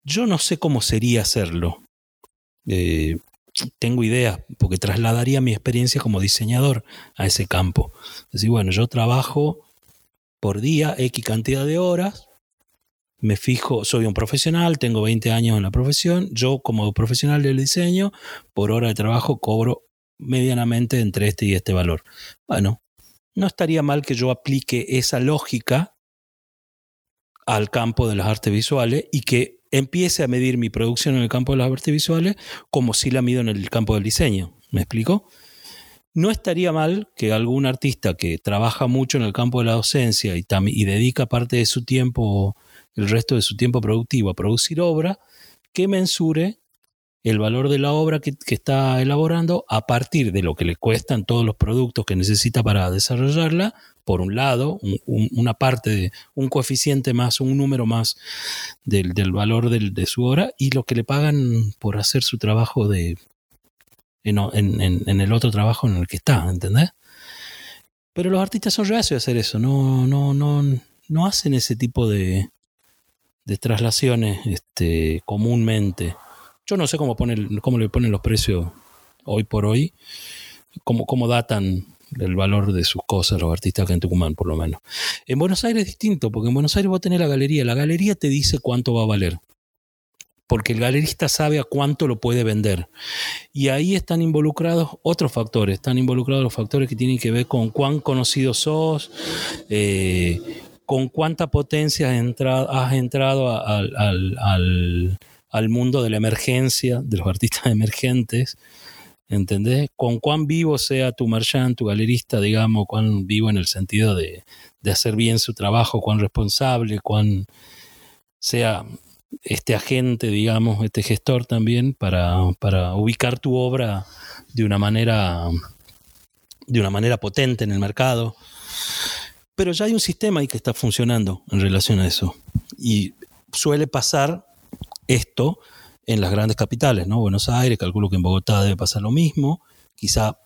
Yo no sé cómo sería hacerlo. Eh, tengo ideas, porque trasladaría mi experiencia como diseñador a ese campo. Decir, bueno, yo trabajo por día X cantidad de horas, me fijo, soy un profesional, tengo 20 años en la profesión, yo como profesional del diseño, por hora de trabajo cobro medianamente entre este y este valor. Bueno, no estaría mal que yo aplique esa lógica al campo de las artes visuales y que empiece a medir mi producción en el campo de las artes visuales como si la mido en el campo del diseño. ¿Me explico? No estaría mal que algún artista que trabaja mucho en el campo de la docencia y, y dedica parte de su tiempo, el resto de su tiempo productivo a producir obra, que mensure el valor de la obra que, está elaborando a partir de lo que le cuestan todos los productos que necesita para desarrollarla, por un lado, una parte, de, un coeficiente más, un número más del, valor de su obra, y lo que le pagan por hacer su trabajo de, en, el otro trabajo en el que está, ¿entendés? Pero los artistas son reacios a hacer eso, no, no, no, no hacen ese tipo de, de traslaciones este, comúnmente. Yo no sé cómo, cómo le ponen los precios hoy por hoy, cómo, cómo datan el valor de sus cosas los artistas que en Tucumán, por lo menos. En Buenos Aires es distinto, porque en Buenos Aires vos tenés la galería. La galería te dice cuánto va a valer. Porque el galerista sabe a cuánto lo puede vender. Y ahí están involucrados otros factores. Están involucrados los factores que tienen que ver con cuán conocido sos, eh, con cuánta potencia has entrado, al mundo de la emergencia, de los artistas emergentes, ¿entendés? Con cuán vivo sea tu marchand, tu galerista, digamos, cuán vivo en el sentido de, hacer bien su trabajo, cuán responsable, cuán sea este agente, digamos, este gestor también, para, para ubicar tu obra de una manera de una manera potente en el mercado. Pero ya hay un sistema ahí que está funcionando en relación a eso. Y suele pasar esto en las grandes capitales, ¿no? Buenos Aires, calculo que en Bogotá debe pasar lo mismo, quizá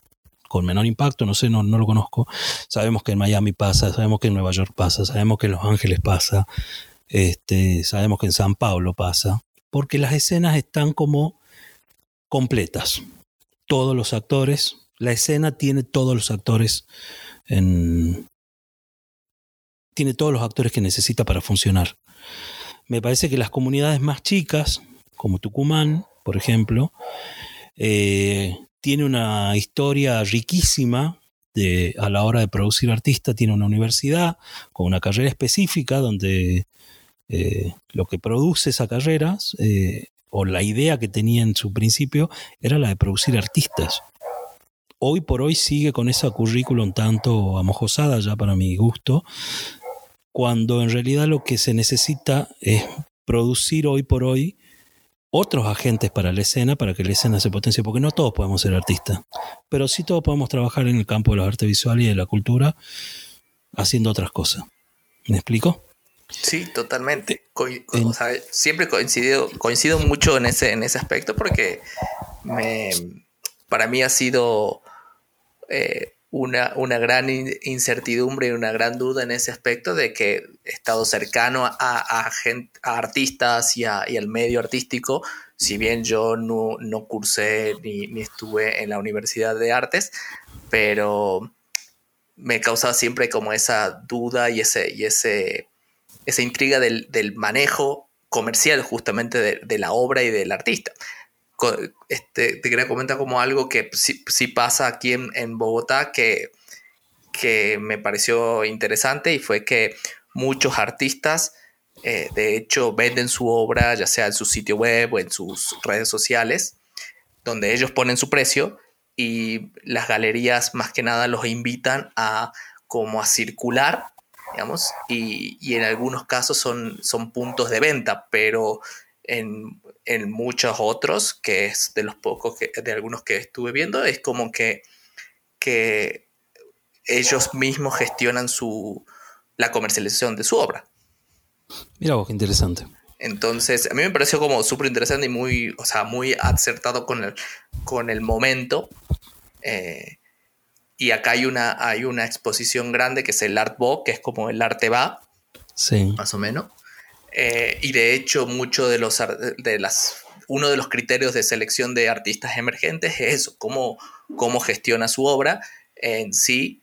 con menor impacto, no sé, no, lo conozco. Sabemos que en Miami pasa, sabemos que en Nueva York pasa, sabemos que en Los Ángeles pasa, este, sabemos que en San Pablo pasa, porque las escenas están como completas. Todos los actores, la escena tiene todos los actores en, tiene todos los actores que necesita para funcionar me parece que las comunidades más chicas, como Tucumán, por ejemplo, eh, tiene una historia riquísima de, a la hora de producir artistas, tiene una universidad con una carrera específica donde eh, lo que produce esa carrera, eh, o la idea que tenía en su principio, era la de producir artistas. Hoy por hoy sigue con esa currículum tanto amojosada ya para mi gusto, cuando en realidad lo que se necesita es producir hoy por hoy otros agentes para la escena, para que la escena se potencie, porque no todos podemos ser artistas, pero sí todos podemos trabajar en el campo de las artes visuales y de la cultura haciendo otras cosas. ¿Me explico? Sí, totalmente. siempre coincido, coincido mucho en ese, en ese aspecto porque me, para mí ha sido eh, una, una, gran incertidumbre y una gran duda en ese aspecto de que he estado cercano a, a, artistas y, al medio artístico, si bien yo no, no cursé ni, ni, estuve en la Universidad de Artes, pero me causaba siempre como esa duda y, ese, y ese, esa intriga del, del manejo comercial justamente de la obra y del artista este, te quería comentar como algo que sí, pasa aquí en, Bogotá que, que, me pareció interesante y fue que muchos artistas eh, de hecho venden su obra ya sea en su sitio web o en sus redes sociales donde ellos ponen su precio y las galerías más que nada los invitan a como a circular digamos y, y en algunos casos son, son puntos de venta pero en, muchos otros, que es de los pocos, que, de algunos que estuve viendo, es como que, que ellos mismos gestionan su, la comercialización de su obra. Mira vos, qué interesante. Entonces, a mí me pareció como súper interesante y muy, o sea, muy acertado con el, con el momento. Eh, y acá hay una, hay una exposición grande que es el Art Book, que es como el arte va, sí. más o menos. Eh, y de hecho, mucho de los de las uno de los criterios de selección de artistas emergentes es eso, cómo, cómo gestiona su obra en sí,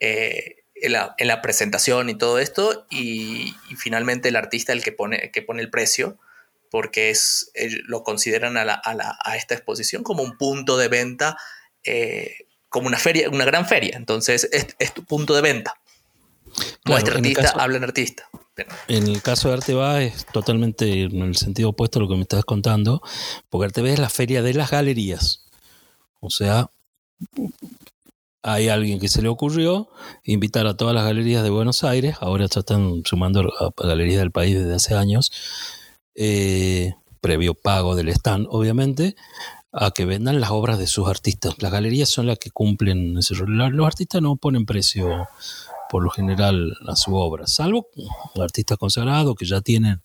eh, en, la, presentación y todo esto, y, finalmente el artista el que pone, que pone el precio, porque es, lo consideran a, a, esta exposición como un punto de venta, eh, como una feria, una gran feria, entonces es, tu punto de venta. Muestra artista, habla en artista. En el caso de Arteba es totalmente en el sentido opuesto a lo que me estás contando, porque Arteba es la feria de las galerías. O sea, hay alguien que se le ocurrió invitar a todas las galerías de Buenos Aires, ahora ya están sumando a galerías del país desde hace años, eh, previo pago del stand, obviamente, a que vendan las obras de sus artistas. Las galerías son las que cumplen ese rol. Los artistas no ponen precio por lo general a su obra, salvo artistas consagrados que ya tienen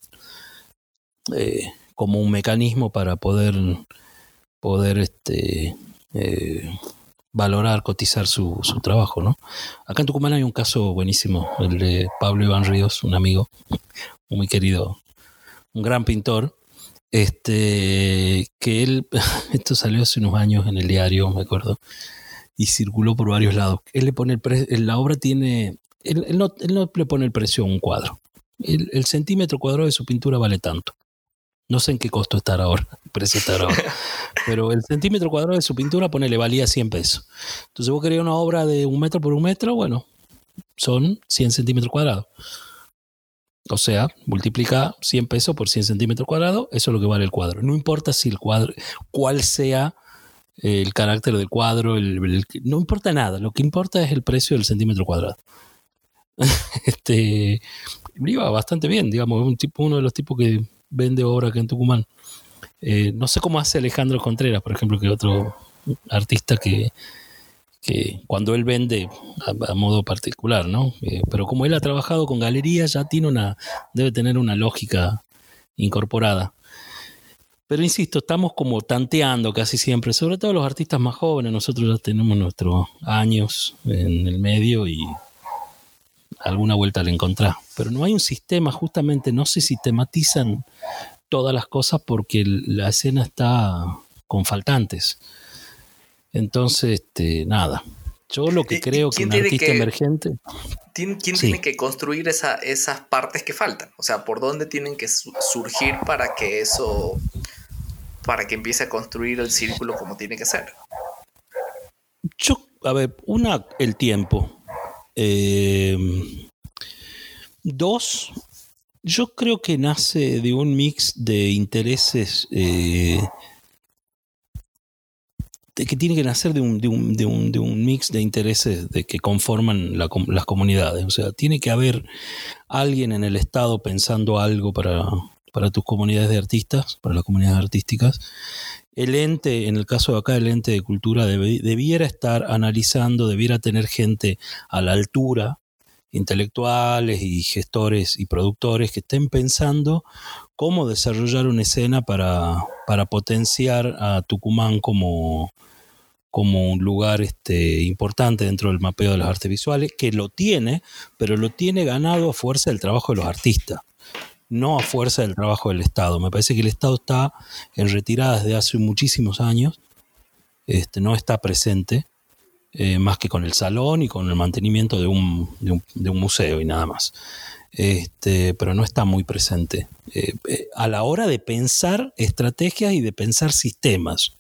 eh, como un mecanismo para poder, poder este, eh, valorar, cotizar su, trabajo. ¿no? Acá en Tucumán hay un caso buenísimo, el de Pablo Iván Ríos, un amigo muy querido, un gran pintor, este, que él, esto salió hace unos años en el diario, me acuerdo, y circuló por varios lados. Él le pone el precio, la obra tiene, él, no, le pone el precio a un cuadro. El, centímetro cuadrado de su pintura vale tanto. No sé en qué costo estará ahora, precio estará ahora. Pero el centímetro cuadrado de su pintura, le valía 100 pesos. Entonces vos querías una obra de un metro por un metro, bueno, son 100 centímetros cuadrados. O sea, multiplica 100 pesos por 100 centímetros cuadrados, eso es lo que vale el cuadro. No importa si el cuadro, cuál sea el carácter del cuadro, no importa nada, lo que importa es el precio del centímetro cuadrado. este, iba bastante bien, digamos, un tipo, uno de los tipos que vende obra aquí en Tucumán. Eh, no sé cómo hace Alejandro Contreras, por ejemplo, que otro artista que, que cuando él vende a, modo particular, ¿no? Eh, pero como él ha trabajado con galerías, ya tiene una, debe tener una lógica incorporada. Pero insisto, estamos como tanteando casi siempre, sobre todo los artistas más jóvenes. Nosotros ya tenemos nuestros años en el medio y alguna vuelta le encontrar. Pero no hay un sistema, justamente no se sistematizan todas las cosas porque la escena está con faltantes. Entonces, este, nada. Yo lo que creo que un artista emergente. ¿Quién, tiene que construir esas partes que faltan? O sea, ¿por dónde tienen que surgir para que eso para que empiece a construir el círculo como tiene que ser? Yo, a ver, una, el tiempo. Eh, dos, yo creo que nace de un mix de intereses eh, que tiene que nacer de un, de un, de un, de un mix de intereses de que conforman las comunidades. O sea, tiene que haber alguien en el Estado pensando algo para para tus comunidades de artistas, para las comunidades artísticas. El ente, en el caso de acá, el ente de cultura debiera estar analizando, debiera tener gente a la altura, intelectuales y gestores y productores que estén pensando cómo desarrollar una escena para, para potenciar a Tucumán como, como un lugar este, importante dentro del mapeo de las artes visuales, que lo tiene, pero lo tiene ganado a fuerza del trabajo de los artistas, no a fuerza del trabajo del Estado. Me parece que el Estado está en retirada desde hace muchísimos años, este, no está presente, eh, más que con el salón y con el mantenimiento de un, de un, museo y nada más. Este, pero no está muy presente eh, eh, a la hora de pensar estrategias y de pensar sistemas.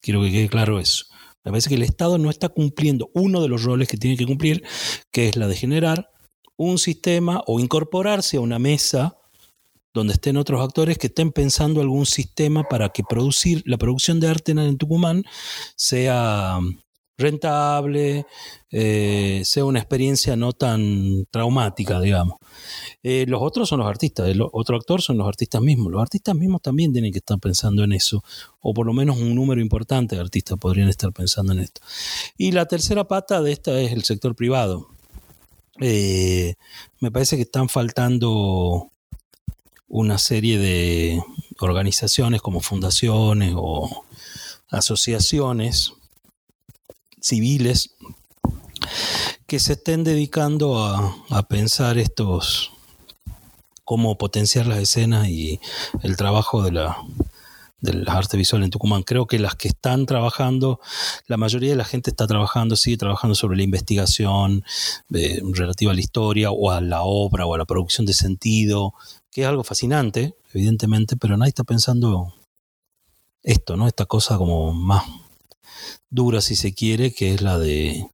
Quiero que quede claro eso. Me parece que el Estado no está cumpliendo uno de los roles que tiene que cumplir, que es la de generar un sistema o incorporarse a una mesa donde estén otros actores que estén pensando algún sistema para que producir la producción de arte en Tucumán sea rentable, eh, sea una experiencia no tan traumática, digamos. Eh, los otros son los artistas, el otro actor son los artistas mismos. Los artistas mismos también tienen que estar pensando en eso, o por lo menos un número importante de artistas podrían estar pensando en esto. Y la tercera pata de esta es el sector privado. Eh, me parece que están faltando una serie de organizaciones como fundaciones o asociaciones civiles que se estén dedicando a, pensar estos, cómo potenciar las escenas y el trabajo de la, de las artes visuales en Tucumán. Creo que las que están trabajando, la mayoría de la gente está trabajando, sigue trabajando sobre la investigación eh, relativa a la historia o a la obra o a la producción de sentido, es algo fascinante, evidentemente, pero nadie está pensando esto, ¿no? Esta cosa como más dura, si se quiere, que es la de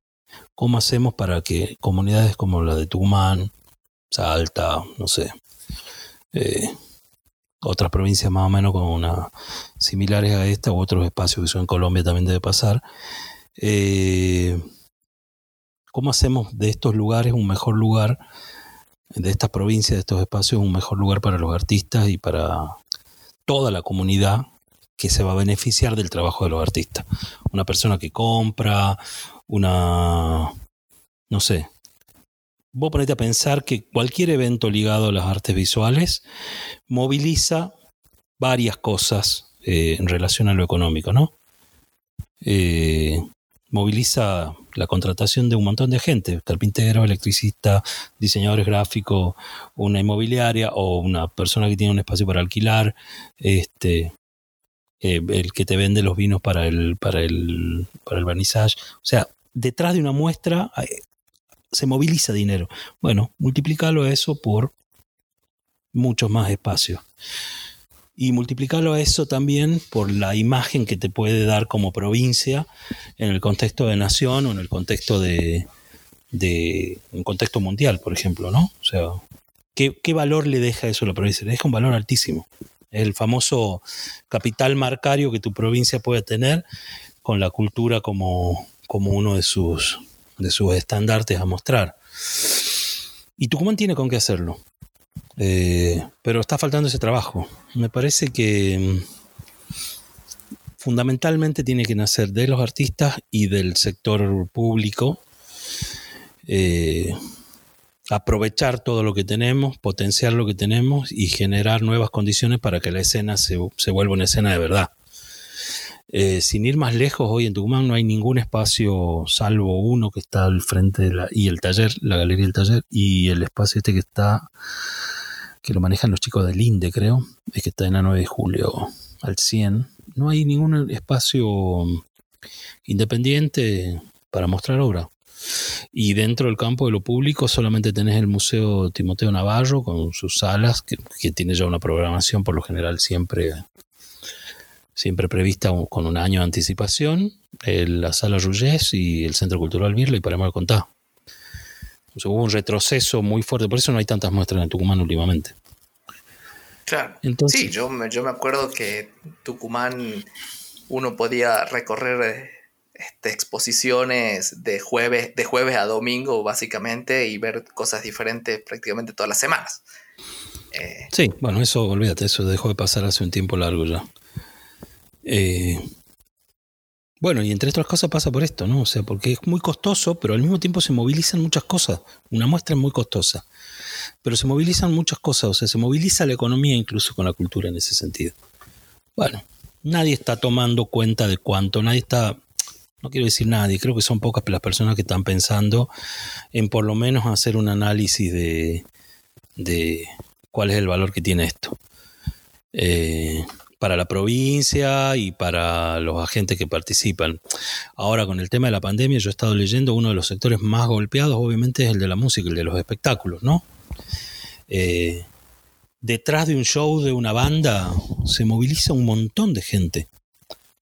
cómo hacemos para que comunidades como la de Tucumán, Salta, no sé, eh, otras provincias más o menos con una, similares a esta u otros espacios que son en Colombia también debe pasar. Eh, ¿Cómo hacemos de estos lugares un mejor lugar, de estas provincias, de estos espacios, un mejor lugar para los artistas y para toda la comunidad que se va a beneficiar del trabajo de los artistas. Una persona que compra, una, no sé, vos ponete a pensar que cualquier evento ligado a las artes visuales moviliza varias cosas eh, en relación a lo económico, ¿no? Eh, moviliza la contratación de un montón de gente, carpintero, electricista, diseñadores gráficos, una inmobiliaria o una persona que tiene un espacio para alquilar, este, eh, el que te vende los vinos para el, para el, para el. O sea, detrás de una muestra eh, se moviliza dinero. Bueno, multiplicarlo a eso por muchos más espacios. Y multiplicarlo a eso también por la imagen que te puede dar como provincia en el contexto de nación o en el contexto de, un contexto mundial, por ejemplo, ¿no? O sea, ¿qué, ¿qué, valor le deja eso a la provincia? Le deja un valor altísimo el famoso capital marcario que tu provincia puede tener con la cultura como, como uno de sus, de sus estandartes a mostrar. Y Tucumán tiene con qué hacerlo. Eh, pero está faltando ese trabajo. Me parece que mm, fundamentalmente tiene que nacer de los artistas y del sector público. Eh, aprovechar todo lo que tenemos, potenciar lo que tenemos y generar nuevas condiciones para que la escena se, vuelva una escena de verdad. Eh, sin ir más lejos, hoy en Tucumán no hay ningún espacio salvo uno que está al frente de la, y el taller, la galería del taller, y el espacio este que está, que lo manejan los chicos del INDE, creo, es que está en la 9 de julio al 100. No hay ningún espacio independiente para mostrar obra. Y dentro del campo de lo público solamente tenés el Museo Timoteo Navarro con sus salas, que, tiene ya una programación por lo general siempre, siempre prevista con un año de anticipación, la Sala Rullés y el Centro Cultural Birla y para hubo un retroceso muy fuerte, por eso no hay tantas muestras en Tucumán últimamente. Claro. sí, yo, yo me acuerdo que Tucumán uno podía recorrer eh, este, exposiciones de jueves, de jueves a domingo, básicamente, y ver cosas diferentes prácticamente todas las semanas. Eh, sí, bueno, eso, olvídate, eso dejó de pasar hace un tiempo largo ya. Eh, bueno, y entre otras cosas pasa por esto, ¿no? O sea, porque es muy costoso, pero al mismo tiempo se movilizan muchas cosas. Una muestra es muy costosa, pero se movilizan muchas cosas, o sea, se moviliza la economía incluso con la cultura en ese sentido. Bueno, nadie está tomando cuenta de cuánto, nadie está, no quiero decir nadie, creo que son pocas las personas que están pensando en por lo menos hacer un análisis de, de cuál es el valor que tiene esto. Eh, para la provincia y para los agentes que participan. Ahora, con el tema de la pandemia, yo he estado leyendo uno de los sectores más golpeados, obviamente, es el de la música, el de los espectáculos, ¿no? Eh, detrás de un show de una banda se moviliza un montón de gente.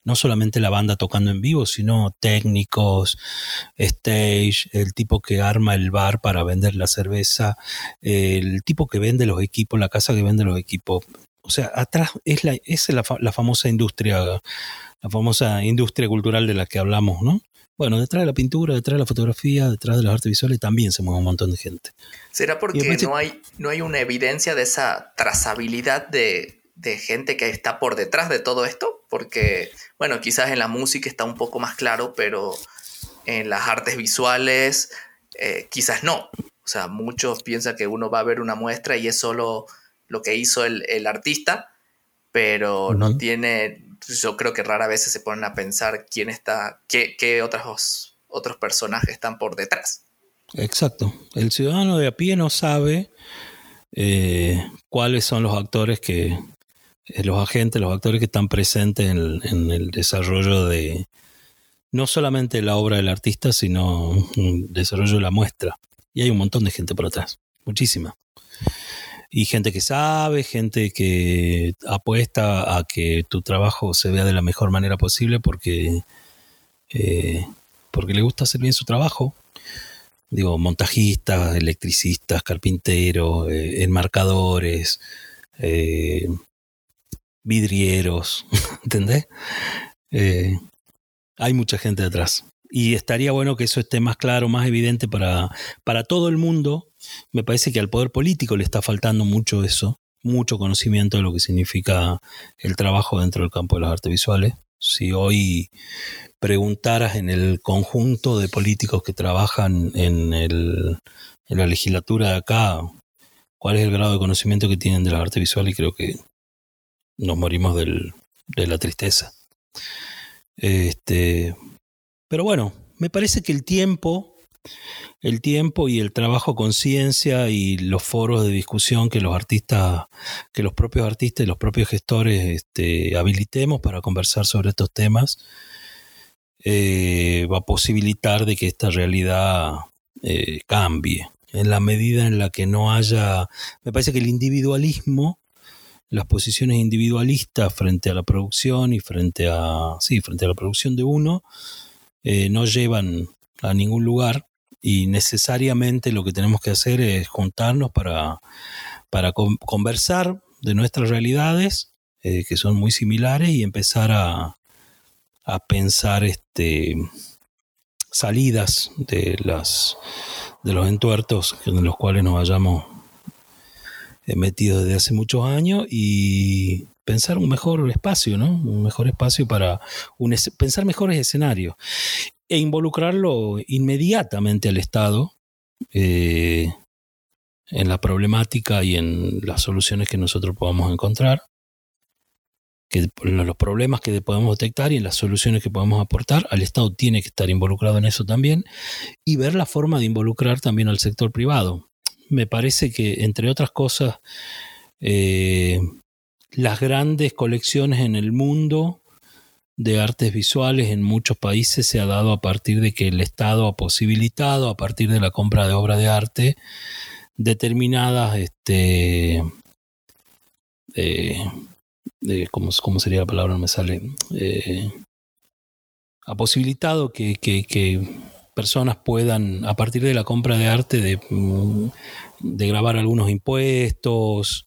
No solamente la banda tocando en vivo, sino técnicos, stage, el tipo que arma el bar para vender la cerveza, el tipo que vende los equipos, la casa que vende los equipos, o sea, atrás es la, es la, famosa industria, la famosa industria cultural de la que hablamos, ¿no? Bueno, detrás de la pintura, detrás de la fotografía, detrás de las artes visuales también se mueve un montón de gente. ¿Será porque no hay, no hay una evidencia de esa trazabilidad de, gente que está por detrás de todo esto? Porque, bueno, quizás en la música está un poco más claro, pero en las artes visuales eh, quizás no. O sea, muchos piensan que uno va a ver una muestra y es solo lo que hizo el, artista, pero no tiene, yo creo que rara vez se ponen a pensar quién está, qué, qué otros, otros personajes están por detrás. Exacto. El ciudadano de a pie no sabe eh, cuáles son los actores que, eh, los agentes, los actores que están presentes en el, desarrollo de no solamente la obra del artista, sino el desarrollo de la muestra. Y hay un montón de gente por atrás, muchísima y gente que sabe, gente que apuesta a que tu trabajo se vea de la mejor manera posible porque, eh, porque le gusta hacer bien su trabajo. Digo, montajistas, electricistas, carpinteros, eh, enmarcadores, eh, vidrieros, ¿entendés? hay mucha gente detrás. Y estaría bueno que eso esté más claro, más evidente para, para todo el mundo, me parece que al poder político le está faltando mucho eso, mucho conocimiento de lo que significa el trabajo dentro del campo de las artes visuales. Si hoy preguntaras en el conjunto de políticos que trabajan en, el, en la legislatura de acá, cuál es el grado de conocimiento que tienen de las artes visuales, creo que nos morimos del, de la tristeza. Este, pero bueno, me parece que el tiempo el tiempo y el trabajo con ciencia y los foros de discusión que los artistas, que los propios artistas y los propios gestores este, habilitemos para conversar sobre estos temas, eh, va a posibilitar de que esta realidad eh, cambie. En la medida en la que no haya, me parece que el individualismo, las posiciones individualistas frente a la producción y frente a, sí, frente a la producción de uno, eh, no llevan a ningún lugar y necesariamente lo que tenemos que hacer es juntarnos para, para conversar de nuestras realidades, eh, que son muy similares, y empezar a, a pensar este, salidas de, las, de los entuertos en los cuales nos hayamos eh, metido desde hace muchos años y pensar un mejor espacio, ¿no? Un mejor espacio para un, pensar mejores escenarios e involucrarlo inmediatamente al Estado eh, en la problemática y en las soluciones que nosotros podamos encontrar, que los problemas que podemos detectar y en las soluciones que podemos aportar, al Estado tiene que estar involucrado en eso también y ver la forma de involucrar también al sector privado. Me parece que, entre otras cosas, eh, las grandes colecciones en el mundo de artes visuales en muchos países se ha dado a partir de que el Estado ha posibilitado, a partir de la compra de obras de arte, determinadas, este, eh, ¿cómo, sería la palabra? No me sale. Eh, ha posibilitado que, que, personas puedan, a partir de la compra de arte, de, de grabar algunos impuestos,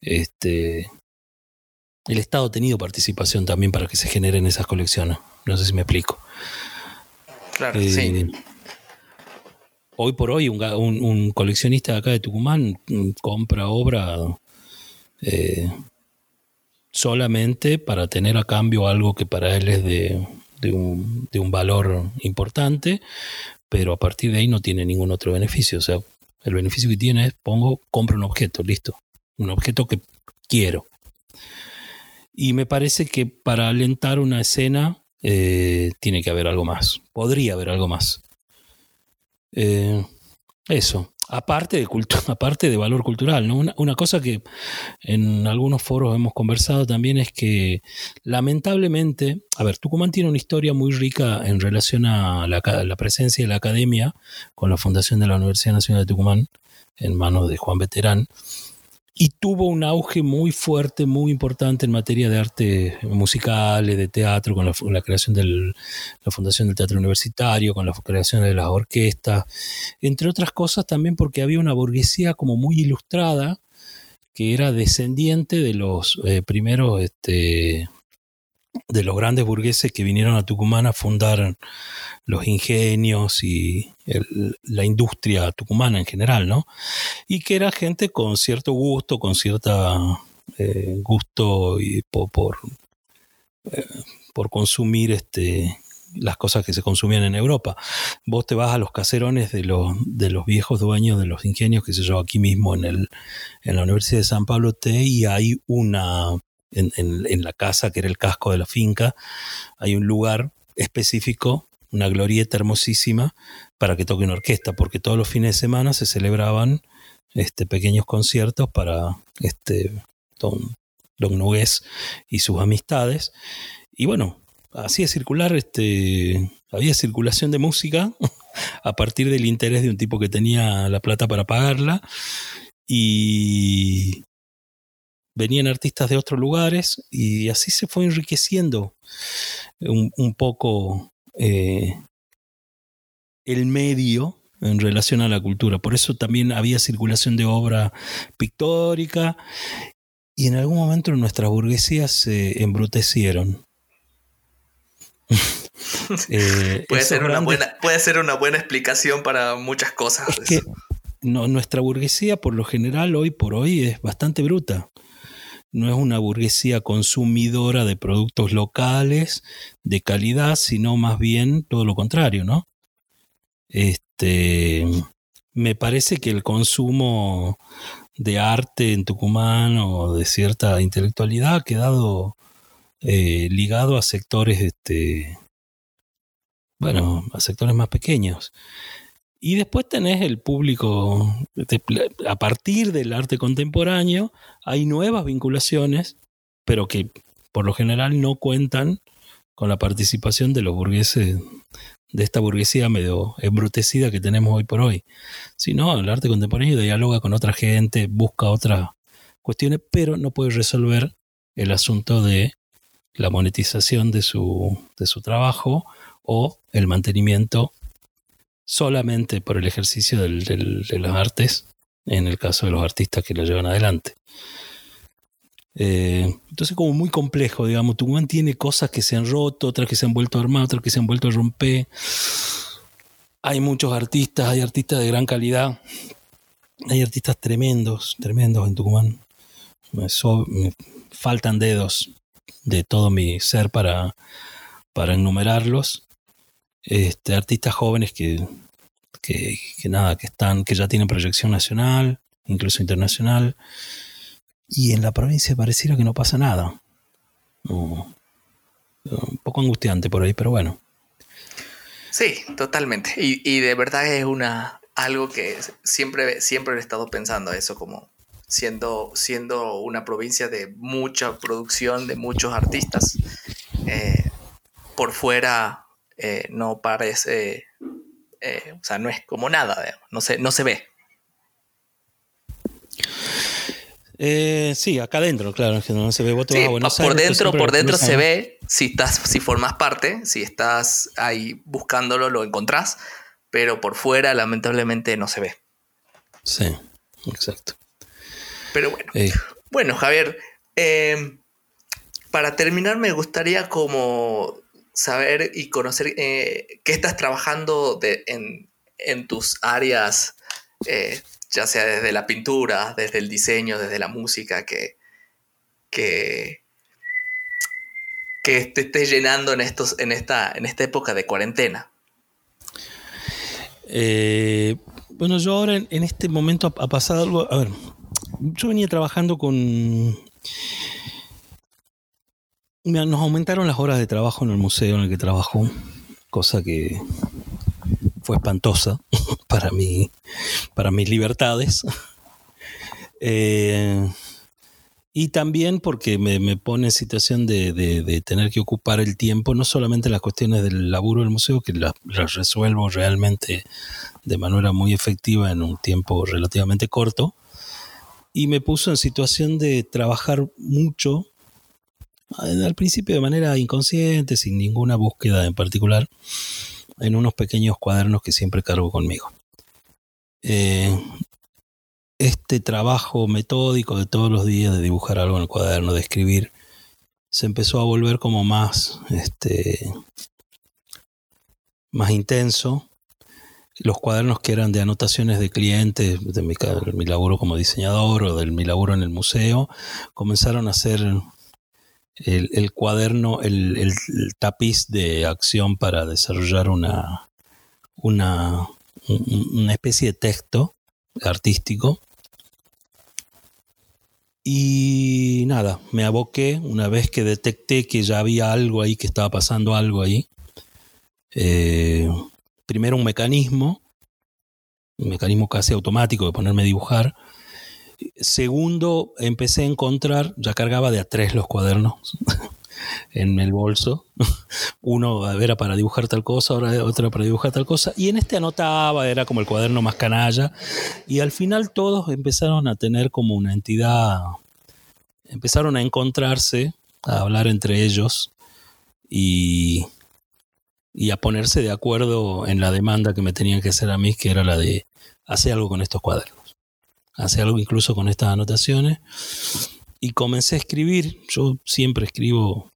este, el Estado ha tenido participación también para que se generen esas colecciones. No sé si me explico. Claro, sí. Eh, hoy por hoy, un, coleccionista de acá de Tucumán mm, compra obra eh, solamente para tener a cambio algo que para él es de, un, de un valor importante, pero a partir de ahí no tiene ningún otro beneficio. O sea, el beneficio que tiene es, pongo, compro un objeto, listo. Un objeto que quiero. Y me parece que para alentar una escena eh, tiene que haber algo más. Podría haber algo más. Eh, eso. Aparte de, aparte de valor cultural, ¿no? Una, cosa que en algunos foros hemos conversado también es que lamentablemente, a ver, Tucumán tiene una historia muy rica en relación a la, la presencia de la academia con la fundación de la Universidad Nacional de Tucumán en manos de Juan Veterán y tuvo un auge muy fuerte, muy importante en materia de arte musicales, de teatro, con la, creación de la Fundación del Teatro Universitario, con la creación de las orquestas, entre otras cosas también porque había una burguesía como muy ilustrada, que era descendiente de los eh, primeros este, de los grandes burgueses que vinieron a Tucumán a fundar los ingenios y la industria tucumana en general, ¿no? Y que era gente con cierto gusto, con cierta eh, gusto y por, eh, por, consumir este, las cosas que se consumían en Europa. Vos te vas a los caserones de los, de los viejos dueños de los ingenios, que se yo, aquí mismo en, el, en la Universidad de San Pablo T, y hay una en, la casa, que era el casco de la finca, hay un lugar específico, una glorieta hermosísima, para que toque una orquesta, porque todos los fines de semana se celebraban este, pequeños conciertos para este, don, don Nogués y sus amistades. Y bueno, hacía circular, este, había circulación de música a partir del interés de un tipo que tenía la plata para pagarla. Y, venían artistas de otros lugares y así se fue enriqueciendo un, poco eh, el medio en relación a la cultura. Por eso también había circulación de obra pictórica y en algún momento nuestras burguesías se embrutecieron. Eh, puede, ser una buena, puede ser una buena explicación para muchas cosas. que nuestra burguesía por lo general hoy por hoy es bastante bruta no es una burguesía consumidora de productos locales de calidad, sino más bien todo lo contrario, ¿no? Este, me parece que el consumo de arte en Tucumán o de cierta intelectualidad ha quedado eh, ligado a sectores, este, bueno, a sectores más pequeños. Y después tenés el público, a partir del arte contemporáneo, hay nuevas vinculaciones, pero que por lo general no cuentan con la participación de los burgueses, de esta burguesía medio embrutecida que tenemos hoy por hoy. Sino el arte contemporáneo dialoga con otra gente, busca otras cuestiones, pero no puede resolver el asunto de la monetización de su, de su trabajo o el mantenimiento solamente por el ejercicio de las artes, en el caso de los artistas que lo llevan adelante. Eh, entonces como muy complejo, digamos, Tucumán tiene cosas que se han roto, otras que se han vuelto a armar, otras que se han vuelto a romper. Hay muchos artistas, hay artistas de gran calidad, hay artistas tremendos, tremendos en Tucumán. me faltan dedos de todo mi ser para enumerarlos este, artistas jóvenes que, que, nada, que están, que ya tienen proyección nacional, incluso internacional. Y en la provincia pareciera que no pasa nada. un poco angustiante por ahí, pero bueno. Sí, totalmente. Y, y, de verdad es una algo que siempre, siempre he estado pensando eso, como siendo, siendo una provincia de mucha producción, de muchos artistas. Eh, por fuera eh, no parece, eh, o sea, no es como nada, no, se, no se ve. Eh, sí, acá adentro, claro, que no se ve. por dentro, por dentro se ve si estás, si formas parte, si estás ahí buscándolo, lo encontrás, pero por fuera, lamentablemente, no se ve. Sí, exacto. Pero bueno. Bueno, Javier, para terminar, me gustaría como saber y conocer eh, qué estás trabajando en, tus áreas, eh, ya sea desde la pintura, desde el diseño, desde la música, que, que, que te esté llenando en, estos, en, esta, en esta época de cuarentena? Eh, bueno, yo ahora en, este momento ha, pasado algo. A ver, yo venía trabajando con. Nos aumentaron las horas de trabajo en el museo en el que trabajo, cosa que fue espantosa para mí, para mis libertades. Eh, y también porque me, pone en situación de, tener que ocupar el tiempo, no solamente las cuestiones del laburo del museo, que las, resuelvo realmente de manera muy efectiva en un tiempo relativamente corto, y me puso en situación de trabajar mucho, al principio de manera inconsciente, sin ninguna búsqueda en particular, en unos pequeños cuadernos que siempre cargo conmigo. Eh, este trabajo metódico de todos los días de dibujar algo en el cuaderno, de escribir, se empezó a volver como más, este, más intenso. Los cuadernos que eran de anotaciones de clientes, de mi, laburo como diseñador o de mi laburo en el museo, comenzaron a ser el, cuaderno, el, tapiz de acción para desarrollar una, una, una especie de texto artístico y nada, me aboqué una vez que detecté que ya había algo ahí, que estaba pasando algo ahí. Eh, primero un mecanismo, un mecanismo casi automático de ponerme a dibujar. Segundo, empecé a encontrar, ya cargaba de a tres los cuadernos en el bolso. Uno era para dibujar tal cosa, ahora otro para dibujar tal cosa. Y en este anotaba, era como el cuaderno más canalla. Y al final todos empezaron a tener como una entidad, empezaron a encontrarse, a hablar entre ellos y, y a ponerse de acuerdo en la demanda que me tenían que hacer a mí, que era la de hacer algo con estos cuadernos. Hacer algo incluso con estas anotaciones y comencé a escribir. Yo siempre escribo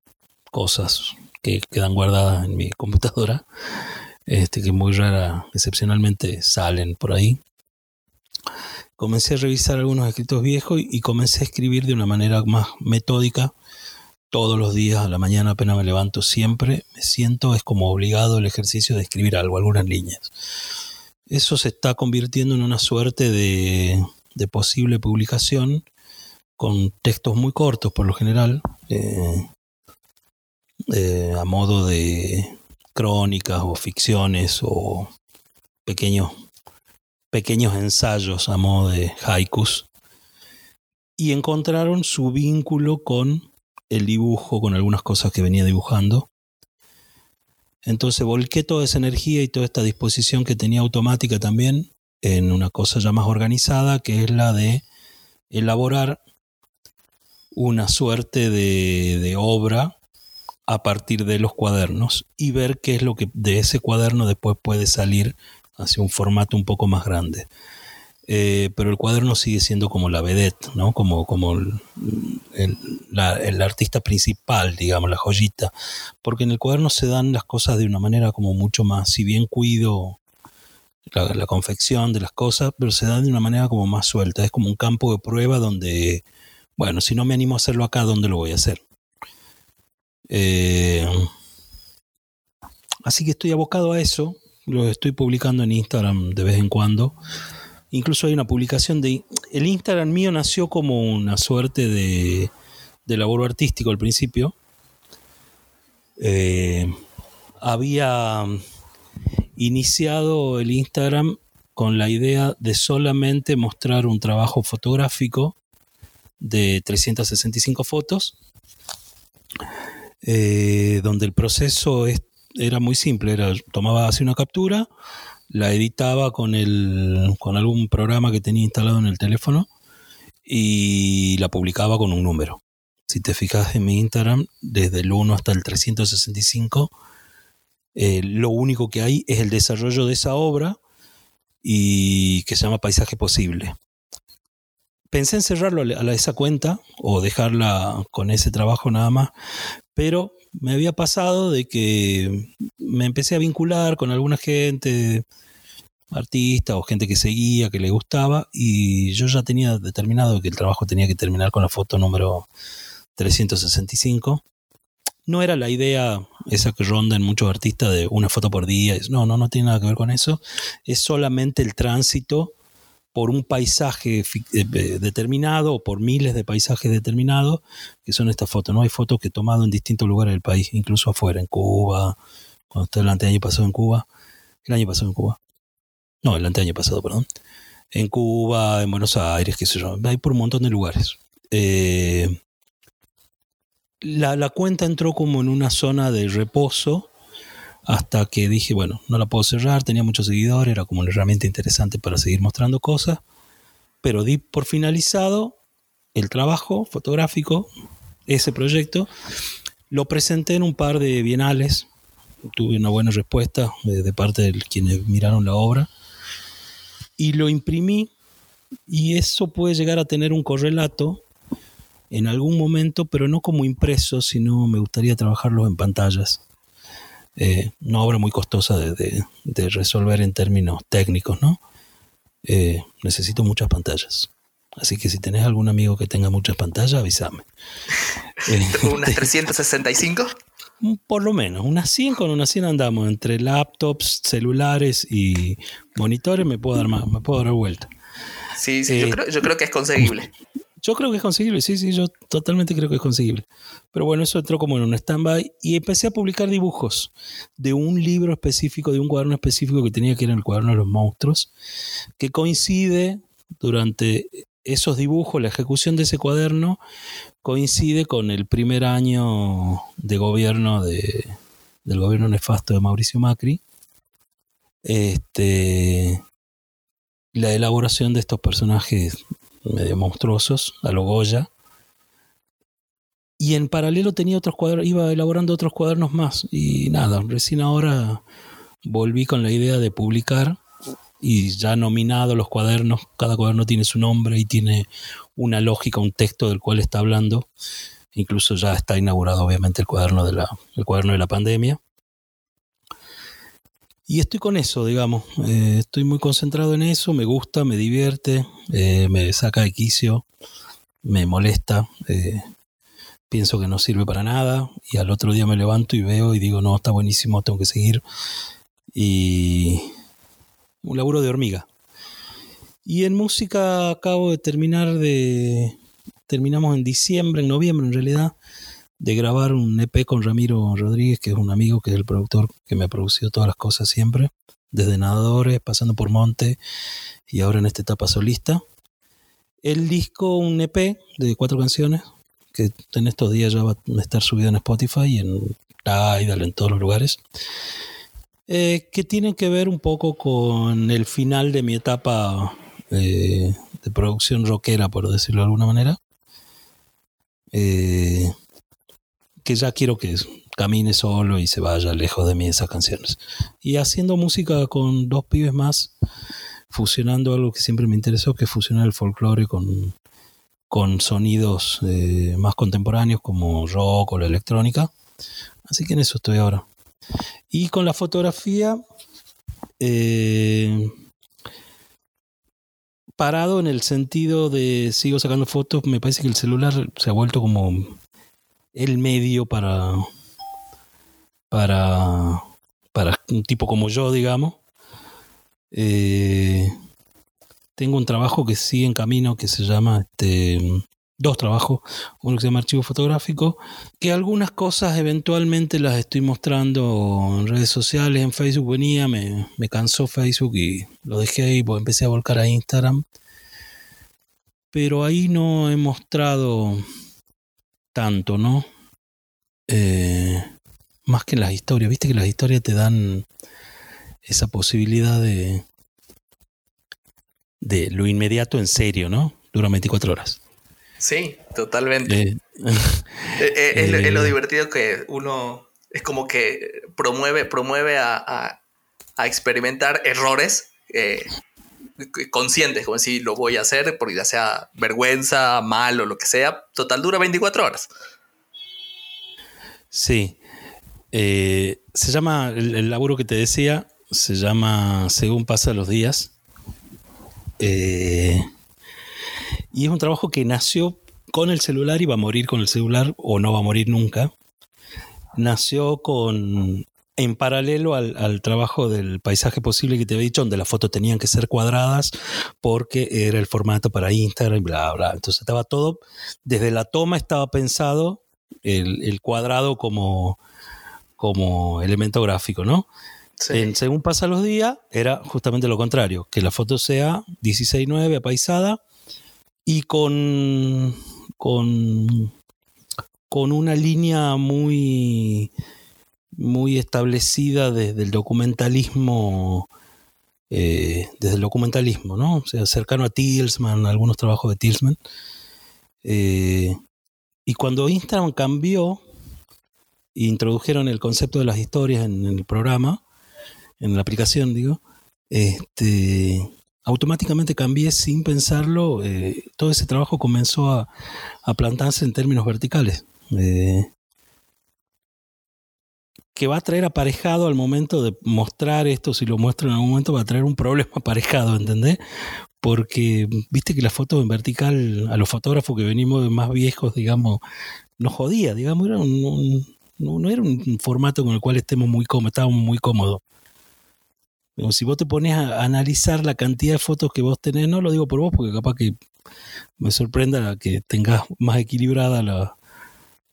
cosas que quedan guardadas en mi computadora, este, que muy rara, excepcionalmente salen por ahí. Comencé a revisar algunos escritos viejos y, comencé a escribir de una manera más metódica. Todos los días a la mañana apenas me levanto siempre, me siento, es como obligado el ejercicio de escribir algo, algunas líneas. Eso se está convirtiendo en una suerte de, de posible publicación con textos muy cortos por lo general, eh, eh, a modo de crónicas o ficciones o pequeños, pequeños ensayos a modo de haikus, y encontraron su vínculo con el dibujo, con algunas cosas que venía dibujando. Entonces volqué toda esa energía y toda esta disposición que tenía automática también en una cosa ya más organizada, que es la de elaborar una suerte de, obra a partir de los cuadernos y ver qué es lo que de ese cuaderno después puede salir hacia un formato un poco más grande. Eh, pero el cuaderno sigue siendo como la vedette, ¿no? Como, como el, artista principal, digamos, la joyita. Porque en el cuaderno se dan las cosas de una manera como mucho más, si bien cuido la, confección de las cosas, pero se dan de una manera como más suelta. Es como un campo de prueba donde bueno, si no me animo a hacerlo acá, ¿dónde lo voy a hacer? Eh, así que estoy abocado a eso. Lo estoy publicando en Instagram de vez en cuando. Incluso hay una publicación de... El Instagram mío nació como una suerte de, de laboro artístico al principio. Eh, había iniciado el Instagram con la idea de solamente mostrar un trabajo fotográfico de 365 fotos, eh, donde el proceso era muy simple, era, tomaba así una captura, la editaba con, el, con algún programa que tenía instalado en el teléfono y la publicaba con un número. Si te fijas en mi Instagram, desde el 1 hasta el 365, eh, lo único que hay es el desarrollo de esa obra y que se llama Paisaje Posible pensé en cerrarlo a esa cuenta o dejarla con ese trabajo nada más, pero me había pasado de que me empecé a vincular con alguna gente, artista o gente que seguía, que le gustaba, y yo ya tenía determinado que el trabajo tenía que terminar con la foto número 365. No era la idea esa que ronda en muchos artistas de una foto por día. No, no, no tiene nada que ver con eso. Es solamente el tránsito por un paisaje eh, eh, determinado o por miles de paisajes determinados, que son estas fotos. No hay fotos que he tomado en distintos lugares del país, incluso afuera, en Cuba, cuando estuve el año pasado en Cuba, el año pasado en Cuba. No, el año pasado, perdón. En Cuba, en Buenos Aires, qué sé yo. Hay por un montón de lugares. Eh, la, cuenta entró como en una zona de reposo hasta que dije, bueno, no la puedo cerrar, tenía muchos seguidores, era como una herramienta interesante para seguir mostrando cosas, pero di por finalizado el trabajo fotográfico, ese proyecto, lo presenté en un par de bienales, tuve una buena respuesta de, de parte de quienes miraron la obra, y lo imprimí, y eso puede llegar a tener un correlato en algún momento, pero no como impreso, sino me gustaría trabajarlos en pantallas. Eh, una obra muy costosa de, resolver en términos técnicos, ¿no? Eh, necesito muchas pantallas. Así que si tenés algún amigo que tenga muchas pantallas, avísame. ¿Unas 365? Por lo menos, unas 100 con unas 100 andamos. Entre laptops, celulares y monitores me puedo dar más, me puedo dar vuelta. Sí, sí yo, eh, creo, yo creo que es conseguible. Yo creo que es conseguible, sí, sí, yo totalmente creo que es conseguible. Pero bueno, eso entró como en un stand-by y empecé a publicar dibujos de un libro específico, de un cuaderno específico que tenía que en el cuaderno de los monstruos, que coincide durante esos dibujos, la ejecución de ese cuaderno, coincide con el primer año de gobierno de, del gobierno nefasto de Mauricio Macri. Este, la elaboración de estos personajes medio monstruosos, a lo Goya. Y en paralelo tenía otros cuadernos, iba elaborando otros cuadernos más. Y nada, recién ahora volví con la idea de publicar y ya nominado los cuadernos, cada cuaderno tiene su nombre y tiene una lógica, un texto del cual está hablando. Incluso ya está inaugurado obviamente el cuaderno de la, el cuaderno de la pandemia. Y estoy con eso, digamos. Eh, estoy muy concentrado en eso, me gusta, me divierte, eh, me saca de quicio, me molesta. Eh, pienso que no sirve para nada. Y al otro día me levanto y veo y digo, no, está buenísimo, tengo que seguir. Y un laburo de hormiga. Y en música acabo de terminar de... Terminamos en diciembre, en noviembre en realidad, de grabar un EP con Ramiro Rodríguez, que es un amigo, que es el productor que me ha producido todas las cosas siempre, desde Nadadores, pasando por Monte y ahora en esta etapa solista. El disco, un EP de cuatro canciones, que en estos días ya va a estar subido en Spotify y en Tidal, en todos los lugares, eh, que tiene que ver un poco con el final de mi etapa eh, de producción rockera, por decirlo de alguna manera. Eh, que ya quiero que camine solo y se vaya lejos de mí esas canciones. Y haciendo música con dos pibes más, fusionando algo que siempre me interesó, que es fusionar el folclore con, con sonidos eh, más contemporáneos como rock o la electrónica. Así que en eso estoy ahora. Y con la fotografía, eh, parado en el sentido de sigo sacando fotos, me parece que el celular se ha vuelto como el medio para, para, para un tipo como yo, digamos. Eh, tengo un trabajo que sigue en camino que se llama este, dos trabajos, uno que se llama archivo fotográfico, que algunas cosas eventualmente las estoy mostrando en redes sociales, en Facebook venía, me, me cansó Facebook y lo dejé ahí, pues empecé a volcar a Instagram. Pero ahí no he mostrado tanto, ¿no? Eh, más que en las historias, viste que las historias te dan esa posibilidad de, de lo inmediato en serio, ¿no? Dura 24 horas. Sí, totalmente. Eh, eh, es, lo, divertido que uno es como que promueve, promueve a, experimentar errores conscientes, como si lo voy a hacer, porque ya sea vergüenza, mal o lo que sea, total dura 24 horas. Sí. Eh, se llama, el, laburo que te decía, se llama Según pasan los días. Eh, y es un trabajo que nació con el celular y va a morir con el celular o no va a morir nunca. Nació con en paralelo al, trabajo del paisaje posible que te había dicho, donde las fotos tenían que ser cuadradas porque era el formato para Instagram y bla, bla. Entonces estaba todo, desde la toma estaba pensado el, cuadrado como, como elemento gráfico, ¿no? según pasan los días, era justamente lo contrario, que la foto sea 16.9 apaisada y con, con, con una línea muy muy establecida desde el documentalismo, eh, desde el documentalismo, ¿no? Sea, cercano a Tillsman, algunos trabajos de Tillsman. Eh, y cuando Instagram cambió, introdujeron el concepto de las historias en, el programa, en la aplicación, digo, este, automáticamente cambié sin pensarlo, eh, todo ese trabajo comenzó a, a plantarse en términos verticales que va a traer aparejado al momento de mostrar esto, si lo muestro en algún momento, va a traer un problema aparejado, ¿entendés? Porque viste que la foto en vertical a los fotógrafos que venimos más viejos, digamos, nos jodía, digamos, era un, no, era un formato con el cual estemos muy cómodos, estábamos muy cómodos. si vos te pones a analizar la cantidad de fotos que vos tenés, no lo digo por vos, porque capaz que me sorprenda que tengas más equilibrada la,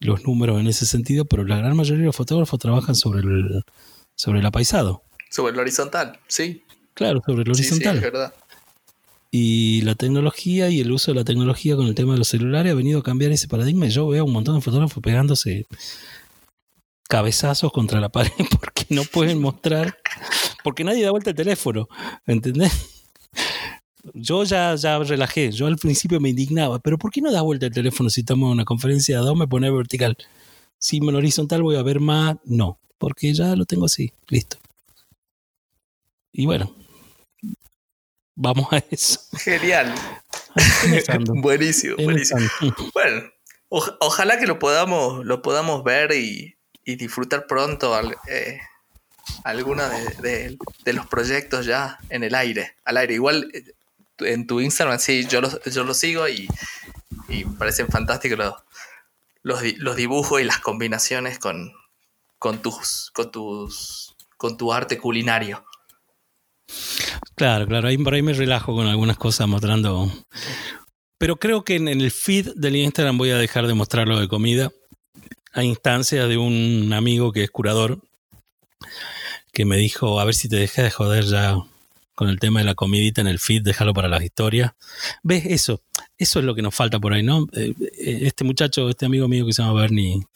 los números en ese sentido, pero la gran mayoría de los fotógrafos trabajan sobre el, sobre el apaisado. Sobre el horizontal, sí. Claro, sobre el horizontal. Sí, es verdad. Y la tecnología y el uso de la tecnología con el tema de los celulares ha venido a cambiar ese paradigma. Y yo veo un montón de fotógrafos pegándose cabezazos contra la pared porque no pueden mostrar, porque nadie da vuelta el teléfono, ¿entendés? Yo ya, ya relajé. Yo al principio me indignaba, pero ¿por qué no das vuelta el teléfono si estamos en una conferencia de dos? Me pone vertical. Si en horizontal voy a ver más, no, porque ya lo tengo así, listo. Y bueno, vamos a eso. Genial. buenísimo, buenísimo. Bueno, ojalá que lo podamos, lo podamos ver y, disfrutar pronto al, eh, alguna de, de, los proyectos ya en el aire, al aire. Igual eh, en tu Instagram, sí, yo lo, yo lo sigo y, y parecen fantásticos los, los, dibujos y las combinaciones con, con, tus, con, tus, con tu arte culinario. Claro, claro, por ahí me relajo con algunas cosas mostrando. Pero creo que en, el feed del Instagram voy a dejar de mostrar lo de comida a instancia de un amigo que es curador que me dijo, a ver si te dejas de joder ya con el tema de la comidita en el feed, déjalo para las historias. ¿Ves eso? Eso es lo que nos falta por ahí, ¿no? Eh, eh, este muchacho, este amigo mío que se llama Bernie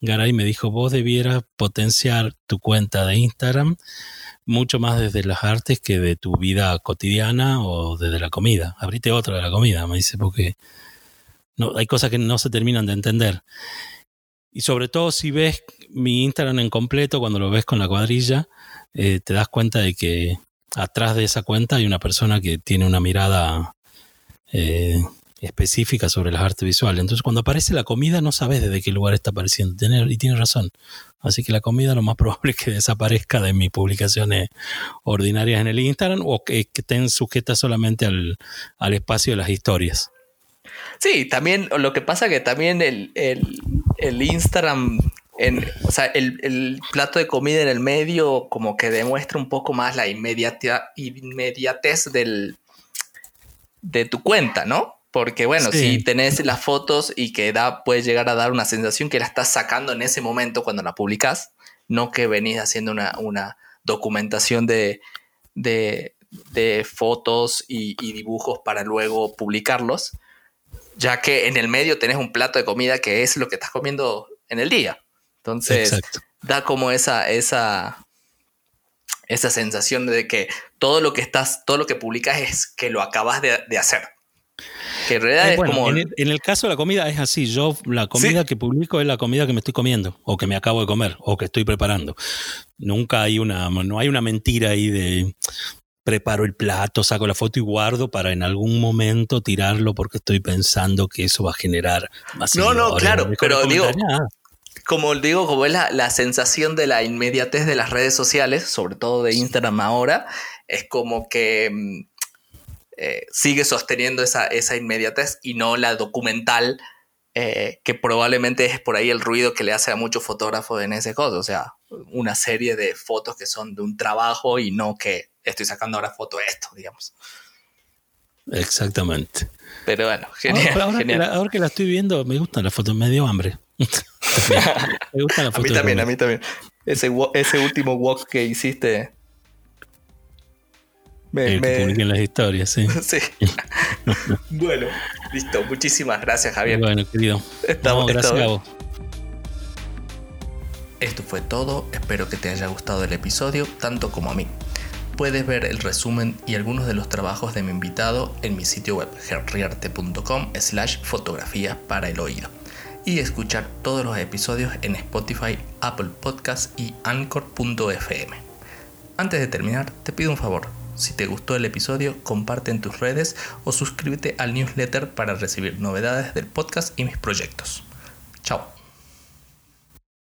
Garay me dijo, vos debieras potenciar tu cuenta de Instagram mucho más desde las artes que de tu vida cotidiana o desde la comida. Abrite otra de la comida, me dice, porque hay cosas que no se terminan de entender. Y sobre todo si ves mi Instagram en completo, cuando lo ves con la cuadrilla, eh, te das cuenta de que atrás de esa cuenta hay una persona que tiene una mirada eh, específica sobre las artes visuales. Entonces, cuando aparece la comida, no sabes desde qué lugar está apareciendo. y tiene razón. Así que la comida lo más probable es que desaparezca de mis publicaciones ordinarias en el Instagram o que, estén sujetas solamente al, espacio de las historias. Sí, también lo que pasa que también el, el Instagram o sea, el, plato de comida en el medio como que demuestra un poco más la inmediatez del, de tu cuenta, ¿no? Porque bueno, si tenés las fotos y que da, puedes llegar a dar una sensación que la estás sacando en ese momento cuando la publicas, no que venís haciendo una, una documentación de, de, fotos y, y, dibujos para luego publicarlos, ya que en el medio tenés un plato de comida que es lo que estás comiendo en el día. Entonces, da como esa, esa, esa sensación de que todo lo que estás, todo lo que publicas es que lo acabas de, hacer. Que en realidad eh, es como. En el, caso de la comida es así. Yo, la comida que publico es la comida que me estoy comiendo, o que me acabo de comer, o que estoy preparando. Nunca hay una, no hay una mentira ahí de preparo el plato, saco la foto y guardo para en algún momento tirarlo porque estoy pensando que eso va a generar más. No, no, claro, pero digo, como digo, como es la, sensación de la inmediatez de las redes sociales, sobre todo de Instagram ahora, es como que mm, eh, sigue sosteniendo esa, esa, inmediatez y no la documental eh, que probablemente es por ahí el ruido que le hace a muchos fotógrafos en ese caso, o sea, una serie de fotos que son de un trabajo y no que estoy sacando ahora foto de esto, digamos. Exactamente. Pero bueno, genial. Ahora, genial. Que la, ahora, Que la, estoy viendo, me gustan las fotos, me dio hambre. me gustan fotos. A mí también, a mí también. Ese, ese último walk que hiciste. Me, me... Que las historias, sí. sí. bueno, listo. Muchísimas gracias, Javier. Bueno, querido. Estamos, no, gracias estamos. a vos. Esto fue todo. Espero que te haya gustado el episodio, tanto como a mí. Puedes ver el resumen y algunos de los trabajos de mi invitado en mi sitio web herriarte.com slash fotografía para el oído y escuchar todos los episodios en Spotify, Apple Podcasts y Anchor.fm. Antes de terminar, te pido un favor. Si te gustó el episodio, comparte en tus redes o suscríbete al newsletter para recibir novedades del podcast y mis proyectos. Chao.